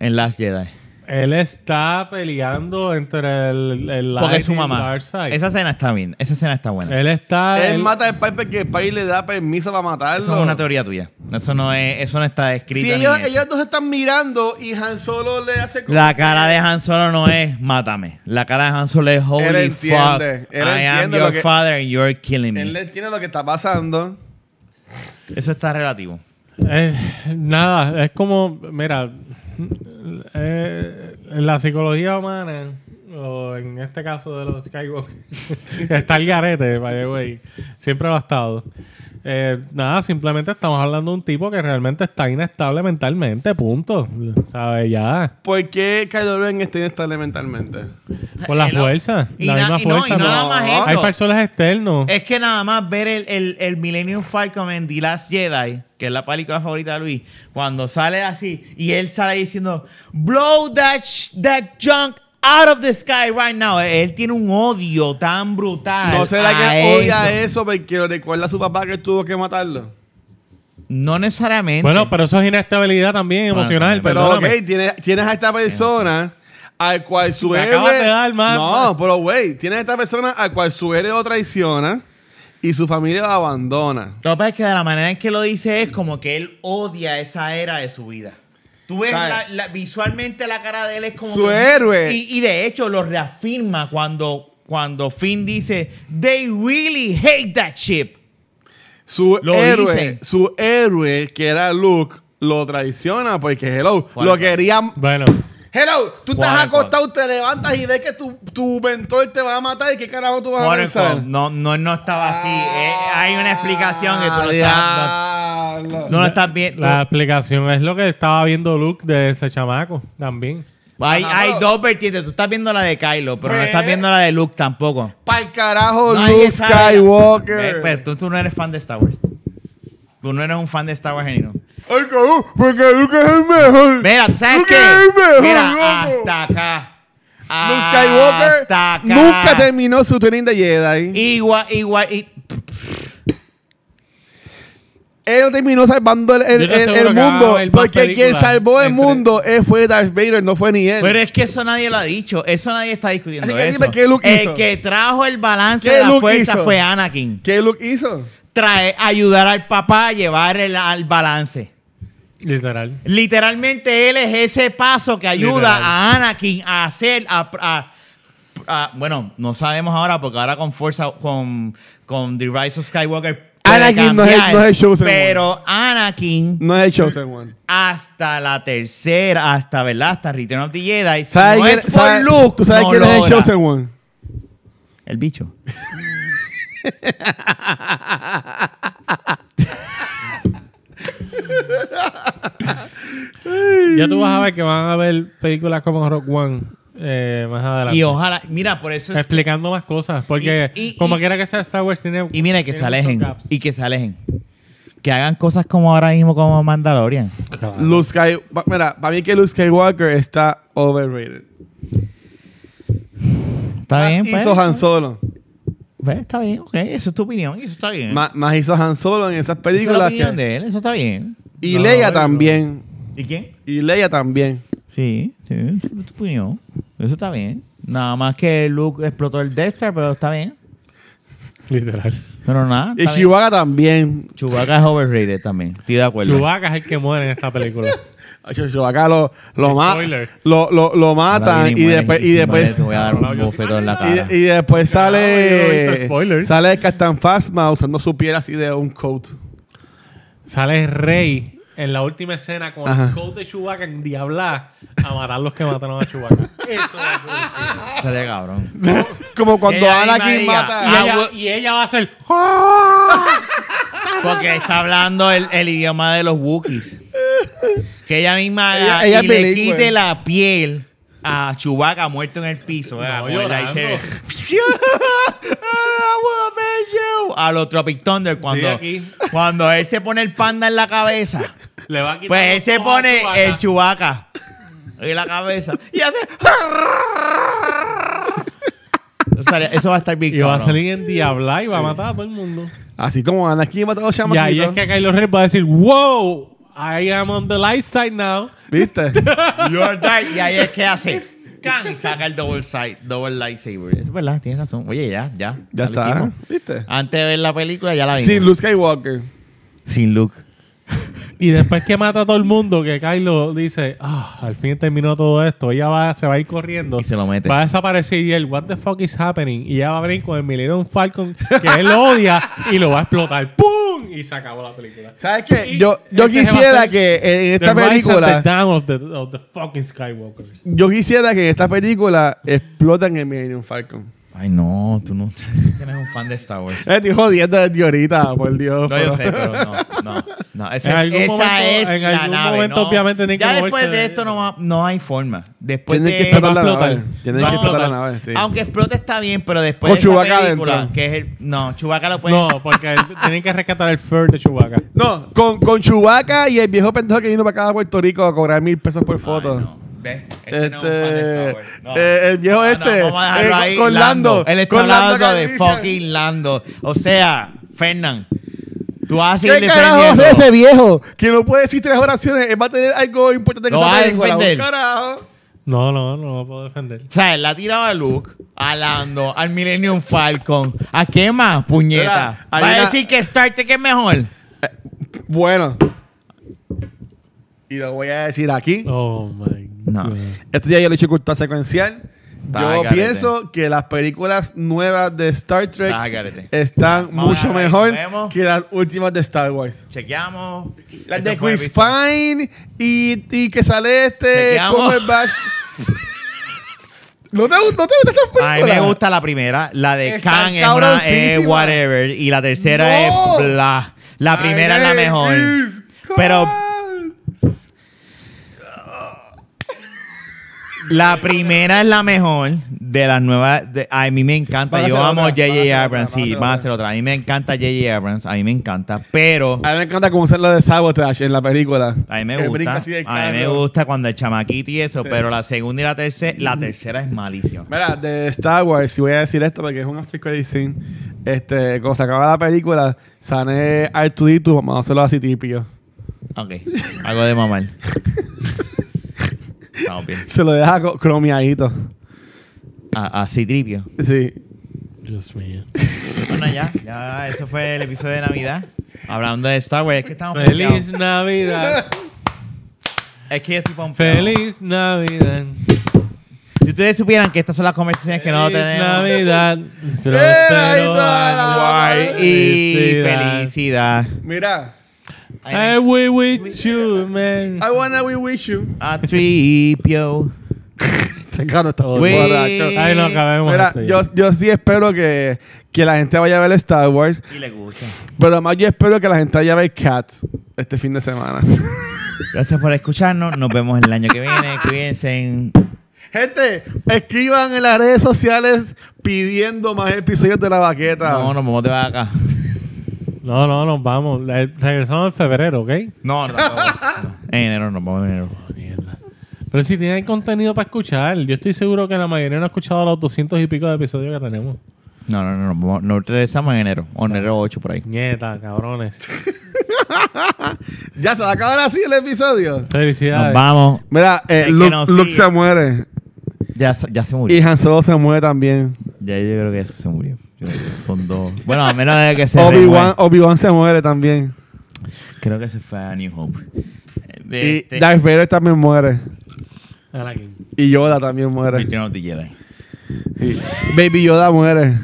En Last Jedi. Él está peleando entre el, el Porque es su mamá. Esa escena está bien. Esa escena está buena. Él está. Él él- mata al pai porque el le da permiso para matarlo. Eso es una teoría tuya. Eso no es, eso no está escrito. Si ellos, ellos dos están mirando y Han Solo le hace como La que- cara de Han Solo no es mátame. La cara de Han Solo es holy Él entiende. fuck. Él I am entiende your lo que- father and you're killing me. Él entiende lo que está pasando. Eso está relativo. Eh, nada, es como, mira, eh, en la psicología humana, o en este caso de los Skywalker, <laughs> está el garete, by siempre lo ha estado. Eh, nada, simplemente estamos hablando de un tipo que realmente está inestable mentalmente, punto. ¿Sabes? Ya. ¿Por qué Kylo Ren está inestable mentalmente? Por la fuerza. Y la na- misma y no, fuerza. y no nada más eso. Hay factores externos. Es que nada más ver el, el, el Millennium Falcon en The Last Jedi, que es la película favorita de Luis, cuando sale así y él sale diciendo, blow that, sh- that junk out of the sky right now. Él tiene un odio tan brutal. ¿No será a que odia eso porque recuerda a su papá que tuvo que matarlo? No necesariamente. Bueno, pero eso es inestabilidad también Bueno, emocional. también. Pero, ok, tienes, tienes a esta persona al cual su héroe... acabas de dar más- no, pero güey, tienes a esta persona al cual su héroe lo traiciona y su familia lo abandona. Lo que pasa es que de la manera en que lo dice es como que él odia esa era de su vida. Tú ves la- la- visualmente la cara de él es como... Su que- héroe. Y, y de hecho lo reafirma cuando, cuando Finn dice, they really hate that ship. Su Lo héroe, dicen. su héroe, que era Luke, lo traiciona porque, hello, ¿Cuál lo fue? quería... Bueno, Hello, tú estás ¿Cuál, acostado, te levantas y ves que tu, tu mentor te va a matar y qué carajo tú vas a Por pensar. no, no, no estaba así. Eh, hay una explicación que tú no estás, no, Diablo. no lo estás viendo. la explicación es lo que estaba viendo Luke de ese chamaco también. Hay, Ajá, hay pero- dos vertientes. Tú estás viendo la de Kylo, pero no Pues- estás viendo la de Luke tampoco. Pa'l carajo, Nadie Luke. Skywalker. Eh, pero tú, tú no eres fan de Star Wars. Tú no eres un fan de Star Wars genuino. Ay, cabrón, porque Luke es el mejor. Mira, ¿tú sabes Luke qué? es el mejor, Mira, loco. hasta acá. Luke Skywalker Hasta acá. nunca terminó su training de Jedi. Igual, igual. y- Él no terminó salvando el, el- el- el va mundo. Porque quien salvó el entre- mundo fue Darth Vader, no fue ni él. Pero es que eso nadie lo ha dicho. Eso nadie está discutiendo. Así que eso. dime, ¿qué Luke el hizo? que trajo el balance ¿Qué de la Luke fuerza hizo? fue Anakin. ¿Qué Luke hizo? Trae, ayudar al papá a llevar el, al balance. Literal. Literalmente él es ese paso que ayuda Literal. a Anakin a hacer a, a- a- bueno, no sabemos ahora porque ahora con fuerza con con The Rise of Skywalker Anakin no es no es el chosen one. pero Anakin No es el Chosen One. hasta la tercera, hasta verdad, hasta Return of the Jedi, si ¿Sabes no quién- es por sabes- Luke, ¿Tú sabes no quién es el. Chosen One? El bicho. <laughs> Ya tú vas a ver que van a ver películas como Rock One eh, más adelante. Y ojalá, mira, por eso es Explicando más cosas. Porque Y- y- como y- quiera que sea Star Wars tiene... y mira que tiene se alejen y que se alejen. Que hagan cosas como ahora mismo como Mandalorian. Claro. Luke mira, para mí que Luke Skywalker está overrated. Está Más bien, pues. hizo Han Solo. Pues, está bien, ok. Eso es tu opinión y eso está bien. Más, más hizo Han Solo en esas Esa es la películas. opinión que- de él, eso está bien. y No, Leia no. también. ¿Y quién? Y Leia también. Sí, sí, es tu opinión. Eso está bien. Nada más que Luke explotó el Death Star, pero está bien. Literal. Pero nada. Y. Chewbacca también. Chewbacca es overrated también. Estoy de acuerdo. Chewbacca es el que muere en esta película. <laughs> Chewbacca lo, lo, ma- lo, lo, lo Ahora matan y después, y después, voy a dar No, un bofetón en la cara. y, y después sale sale el Captain Phasma usando su piel así de un coat. Sale Rey en la última escena con Ajá. el coat de Chewbacca en Diabla a matar los que mataron a Chewbacca. Eso es. Estaría cabrón. Como cuando Ella misma Anakin diga, mata Y Ah, ella, bu- y ella va a hacer... Porque está hablando el, el idioma de los Wookiees. Que ella misma Ella- haga ella y es le bilingüe. quite la piel a Chewbacca muerto en el piso. you. A los Tropic Thunder cuando, aquí. cuando él se pone el panda en la cabeza. Le va a quitar Pues él los se ojos a pone Chewbacca. el Chewbacca en la cabeza y hace. <laughs> Eso va a estar bien Y va a cabrón. salir en Diabla y va a matar a todo el mundo. Así como Anakin mató a los Y ahí chamaquitos. es que Kylo Ren va a decir, wow, I am on the light side now. ¿Viste? <laughs> You're dark. Y ahí es que hace. can, Y saca el double, side, double lightsaber. Eso es verdad, tienes razón. Oye, ya, ya. ya lo está. hicimos. ¿Viste? Antes de ver la película ya la vimos. Sin Luke Skywalker. Sin Luke. <laughs> Y después que mata a todo el mundo, que Kylo dice, ah, al fin terminó todo esto, ella va, se va a ir corriendo. Y se lo mete. Va a desaparecer y él, what the fuck is happening? Y ella va a venir con el Millennium Falcon, que él lo odia, y lo va a explotar. ¡Pum! Y se acabó la película. ¿Sabes qué? Y Yo, yo quisiera que en esta The película. the down of the, of the fucking Skywalkers. Yo quisiera que en esta película explotan el Millennium Falcon. Ay, no, tú no <laughs> tienes un fan de Star Wars. Eh, estoy jodiendo desde ahorita, por Dios. No, yo sé, pero no, no. no ese- En algún esa momento- es en la algún nave. momento, obviamente, Ya después de de- esto no, va- <laughs> no hay forma. Después Tienen de... que explotar la nave. Tienen que explotar la nave, sí. Aunque explote está bien, pero después Con de Chewbacca película, adentro. que es el... No, Chewbacca lo puede... No, porque <laughs> tienen que rescatar el fur de Chewbacca. No, con, con Chewbacca y el viejo pendejo que vino para acá a Puerto Rico a cobrar mil pesos por Ay, foto. no. ¿Ves? Este, no es un fan de Este, Star Wars. No. eh, el viejo No, no, este, vamos a dejarlo eh, ahí, con Lando. Él está Con Lando hablando de fucking Lando. O sea, Fernán, tú vas a ¿Qué carajo hace ese viejo? Que no puede decir tres oraciones. Él va a tener algo importante que va a saber en la defender. carajo. No, no, no lo puedo defender. O sea, él la ha tirado a Luke, a Lando, al Millennium Falcon. ¿A qué más, puñeta? Mira, hay ¿Va a una- decir que Star Trek es mejor? Bueno. Y lo voy a decir aquí. Oh my No. Este día yo le he hecho cultura secuencial. Yo pienso que las películas nuevas de Star Trek están Vamos mucho mejor vemos. que las últimas de Star Wars. Chequeamos. Las Este de fue Chris episodio. Pine y, y que sale este Chequeamos. Cumberbatch. ¿No te, gu- ¿No te gusta esa película? A mí me gusta la primera. La de Está Khan es, una, es cabroncísima. whatever. Y la tercera No. es bla. La primera es la mejor. Pero God. La primera es la mejor de las nuevas. de- a mí me encanta. Van a Yo hacer amo a otra, van a J.J. hacer Abrams. otra, van a Sí, hacer van a hacer otra. A mí me encanta J.J. Abrams. A mí me encanta. Pero. A mí me encanta cómo hacer lo de Sabotage en la película. A mí me Que gusta. brinca así del A mí me carro. gusta cuando el chamaquito y eso, Sí. pero la segunda y la tercera, la tercera es malísima. Mira, de Star Wars, si voy a decir esto porque es un after credit scene, este, cuando se acaba la película, sale R2D2, vamos a hacerlo así típico. Ok, algo de mamar. <laughs> Estamos bien. Se lo deja cromiadito. A- Así tripio. Sí. Dios mío. Bueno, ya, ya, eso fue el episodio de Navidad. Hablando de Star Wars, es que estamos Feliz pompeados. Navidad. Es que yo estoy pompeado. Feliz Navidad. Si ustedes supieran que estas son las conversaciones que no Feliz tenemos. Navidad. <laughs> está la- año. Guay y felicidad. Mira, I will wish you, man. I wanna we wish you. A tripio. <laughs> Cabrón está Uy. borracho. Ay, no acabemos Mira, esto yo, yo sí espero que, que la gente vaya a ver Star Wars, Y le gusta. pero además yo espero que la gente vaya a ver Cats este fin de semana. <laughs> Gracias por escucharnos. Nos vemos el año que viene. Cuídense. en- gente, escriban en las redes sociales pidiendo más episodios de la baqueta. No, nos vamos de vaca. No, no, nos vamos. Eh, Regresamos en febrero, ¿ok? No, no, no, no. <laughs> En enero nos vamos en enero. Mierda. Pero si tienen contenido para escuchar, yo estoy seguro que la mayoría no ha escuchado los 200 y pico de episodios que tenemos. No, no, no. Nos, vamos- nos regresamos en enero. O enero 8 por ahí. Nieta, cabrones. <laughs> Ya se va a acabar así el episodio. Nos Felicidades. vamos. Mira, eh, que Luke, nos Luke sigue. se muere. Ya, se- ya se murió. Y Han Solo se muere también. Ya yo creo que eso se murió. Son dos. Bueno, a menos de que se Obi-Wan. Obi se muere también. Creo que se fue a New Hope. Y Este, Darth Vader también muere. Anakin. Y Yoda también muere. Return of the Jedi. Y Baby Yoda muere.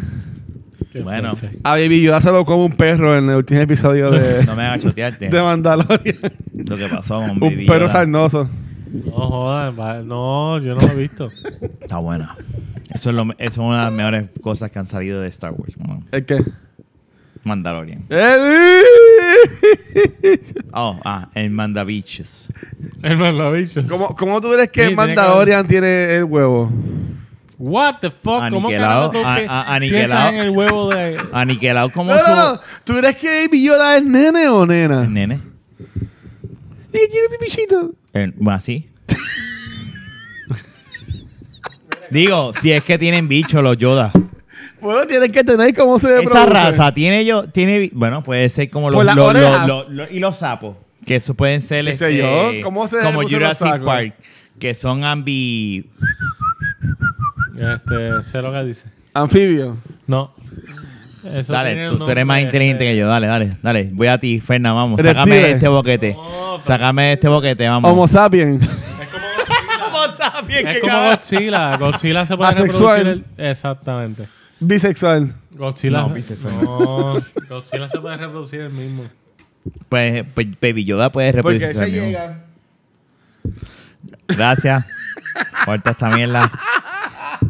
Qué Bueno. fuerte. A Baby Yoda se lo come un perro en el último episodio de, <laughs> No me hagas chotearte. de Mandalorian. Lo que pasó con un perro Yoda. sarnoso. No jodas, no, yo no lo he visto. Está buena. Eso es, lo, eso es una de las mejores cosas que han salido de Star Wars. ¿no? ¿El qué? Mandalorian. Oh, ah, el Mandabichos. El man lo ha dicho. ¿Cómo, ¿Cómo tú crees que Sí, tiene Mandalorian tiene el huevo? What the fuck? ¿Cómo Aniquilado, tú a- a- aniquilado. en el huevo de... Aniquilado como No, no, no. ¿Tú crees que Baby Yoda es nene o nena? Nene. ¿Y qué tiene pipichito? El- bueno, así. <laughs> Digo, si es que tienen bichos los Yoda. Bueno, tienes que tener cómo se Esa raza tiene yo, tiene, bueno, puede ser como los, Por los- y los sapos, que eso pueden ser ¿Qué sé este, yo? ¿Cómo se como los Jurassic sacos? Park, que son ambi, Este, sé lo que dice. Anfibio. No. Eso dale, tú, un tú eres más nombre, inteligente este, que yo, dale, dale, dale, voy a ti, Ferna, vamos, sácame de este boquete, No, pero- sácame de este boquete, vamos. Homo sapien. Es como Godzilla. Es como cabrón. Godzilla. Godzilla se puede Asexual. reproducir. el- Exactamente. Bisexual. Godzilla. No, bisexual. No, Godzilla se puede reproducir el mismo. Pues, pues Baby Yoda puede Porque reproducirse se al mismo. llega. Gracias. Corta esta mierda.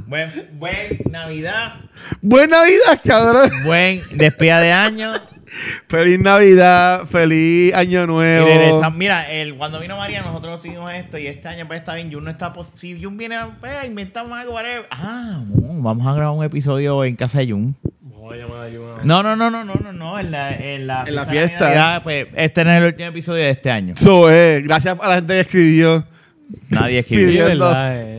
Buen, buen Navidad. Buena Navidad, cabrón. Buen despedida de año. Feliz Navidad, feliz Año Nuevo. Mira, el, cuando vino María, nosotros tuvimos esto y este año pues está bien. Jun no está pos- Si Jun viene, pues inventamos algo, whatever. Ah, no, vamos a grabar un episodio en casa de Jun. Voy a llamar a Jun ahora. No, no, no, no, no, no, no. En la, en la, En la fiesta. Navidad, pues este es el último episodio de este año. So, eh, gracias a la gente que escribió. Nadie escribió. Verdad, eh.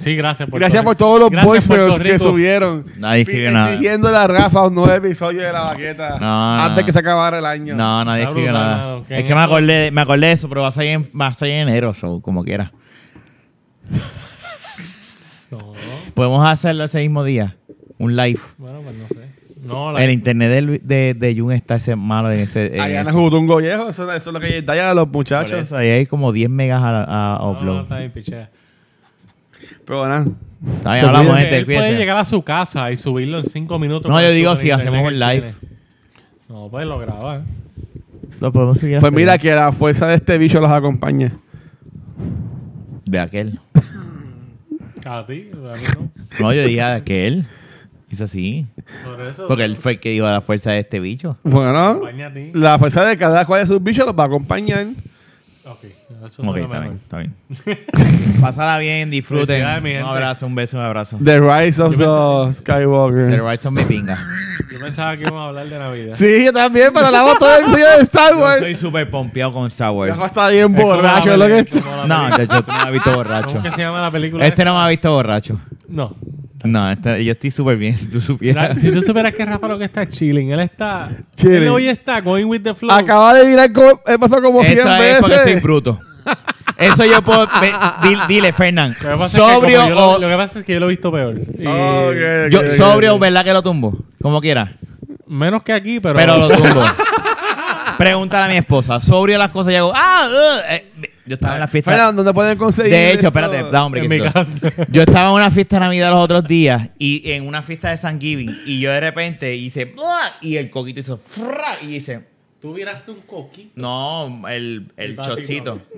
Sí, gracias por Gracias por todos los voicemails que subieron. Nadie escribió nada. Exigiendo a Rafa un nuevo episodio de la baqueta. No, no, antes no. que se acabara el año. No, nadie escribió brutal, nada. que Es que me acordé, me acordé de eso, pero va a salir en, va a salir en enero, so, como quiera. <laughs> No, Podemos hacerlo ese mismo día. Un live. bueno, pues no sé. No, la- El internet de, Lu- de, de Jun está ese malo en ese. en Allá en ese- Jutungo Viejo, eso, eso es lo que da a los muchachos. eso, ahí hay como 10 megas a, a no, upload. está bien, pichea. Pero bueno, Está bien, Te hablamos, gente. él puede cuídense. llegar a su casa y subirlo en 5 minutos. No, yo digo si hacemos un live. No, pues lo graba. ¿eh? Lo podemos a pues mira que la fuerza de este bicho los acompañe. De aquel. A ti, a mí no. No, yo dije de aquel. Hizo así. Por eso. Porque él fue el que iba a la fuerza de este bicho. Bueno, Acompaña a ti. la fuerza de cada cual de sus bichos los va a acompañar. Ok, eso Ok, suena está mejor. bien, está bien. <laughs> Pásala bien, disfruten. Felicidades, mi Un gente. abrazo, un beso, un abrazo. The Rise of Yo the The Skywalker. rights son mi pinga. Yo pensaba que íbamos a hablar de Navidad. Sí, yo también, pero hablamos todo el episodio de Star Yo Wars. estoy súper pompeado con Star Wars. Rafa está bien Es como borracho, la es lo que como la No, película. yo, yo tú no me has visto borracho. ¿Cómo que se llama la película? Este no me ha visto borracho. No. No, este- yo estoy súper bien, si tú Ra- supieras. Si tú supieras que Rafa lo que está es chilling, él está. Chilling. Él hoy está going with the flow. Acaba de mirar cómo he pasado como 100 Eso es porque soy veces. bruto. Eso yo puedo... ve- dile, Fernán. Lo que pasa es que Sobrio como yo lo, que pasa es que yo lo he visto peor. Y Ok, ok, yo- sobrio. ¿verdad que lo tumbo? Como quiera. Menos que aquí, pero. Pero lo tumbo. <laughs> Pregúntale a mi esposa. Sobrio las cosas y hago... Ah, uh, eh, yo estaba en la fiesta... Fernando, ¿dónde pueden conseguir? De hecho, esto? espérate, da hombre. en que mi casa. <laughs> Yo estaba en una fiesta de Navidad los otros días y en una fiesta de Thanksgiving y yo de repente hice ¡buah! y el coquito hizo ¡fra! y hice Tú viraste un coquito. no, el, el.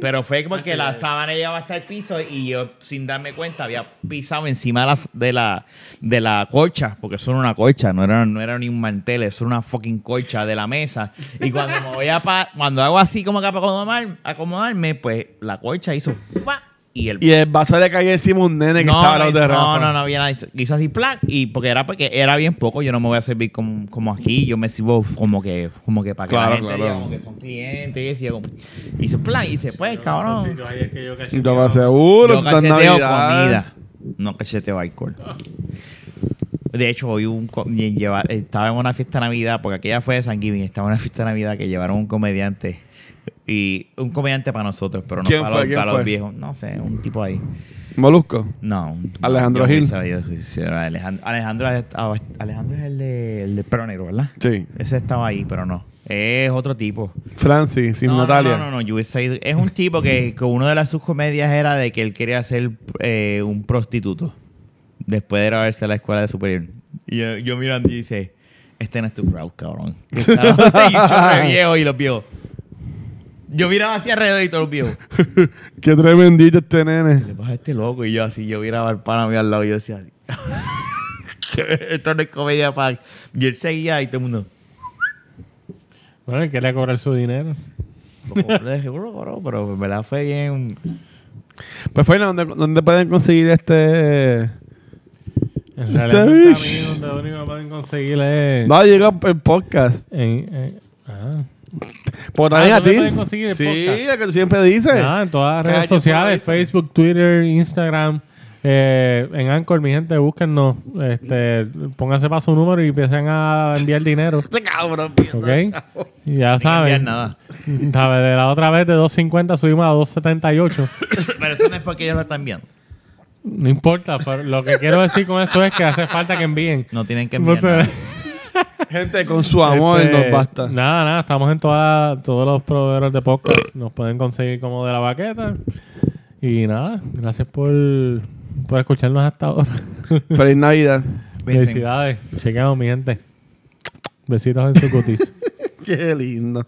Pero fue como Ah, la eh. sábana llegaba hasta el piso y yo, sin darme cuenta, había pisado encima de la, de la, de la colcha, porque eso era una colcha, no era, no era ni un mantel, eso era una fucking colcha de la mesa. Y cuando me voy a pa- cuando hago así como que para acomodar- acomodarme, pues la colcha hizo ¡pa! Y el Y el vaso le caía encima un nene que no, estaba al no, lado de Rafa. no, no, no había nada. Hizo- así plan y porque era porque era bien poco, yo no me voy a servir como, como aquí, yo me sirvo como que como que para que Claro, la gente claro. diga como que son clientes y eso. y Hizo plan y dice, pues cabrón, sitios ahí es que yo Yo cacheteo. me seguro, yo cacheteo Navidad. comida, no cacheteo alcohol. De hecho, hoy un estaba en una fiesta de Navidad, porque aquella fue de San Giving, estaba en una fiesta de Navidad que llevaron un comediante. Y un comediante para nosotros, pero no ¿Quién para, fue? los, ¿Quién para los viejos. No sé, un tipo ahí. Molusco. No. un- Alejandro Gil. era Alejandro, Alejandro, es- ah, Alejandro es el de, el de Perro Negro, ¿verdad? Sí. Ese estaba ahí, pero no. Es otro tipo. Francis, sin no, no, Natalia. No, no, no, ido- Es un tipo que, <laughs> que una de las sus comedias era de que él quería ser eh, un prostituto. Después de grabarse a la escuela de superior. Y yo, yo mirando y dice, este no es tu crowd, cabrón. y <laughs> viejo y los viejos. Yo miraba hacia alrededor y todos los viejos. <laughs> Qué tremendito este nene. le pasa a este loco? Y yo así, yo miraba al pana mío al lado y yo decía, <laughs> esto no es comedia para... Y él seguía y todo el mundo, Bueno, él quería cobrar su dinero. le dije, "Bro, bro", pero en verdad fue bien... Pues fue ¿dónde, dónde pueden conseguir este? Mí donde lo único que pueden conseguir es. No, llega el podcast. En, en- ah. Pues también Ah, a ¿dónde ti. pueden conseguir el sí, podcast? lo que tú siempre dices. Nada, en todas las redes sociales. Facebook, Twitter, Instagram, eh, en Anchor, mi gente, búsquennos, este, pónganse para su número y empiecen a enviar dinero, <laughs> Este cabrón. ¿ok? Y ya saben, nada. <laughs> ¿sabes? De la otra vez de 2.50 subimos a 2.78. <laughs> Pero eso no es porque ellos lo están viendo. No importa, pero lo que quiero decir con eso es que hace falta que envíen. No tienen que enviar nada. Gente, con su amor este, nos basta. Nada, nada, estamos en toda, todos los proveedores de podcast. Nos pueden conseguir como de la baqueta. Y nada, gracias por, por escucharnos hasta ahora. Feliz Navidad. Felicidades. Chequeamos, mi gente. Besitos en su cutis. <laughs> Qué lindo.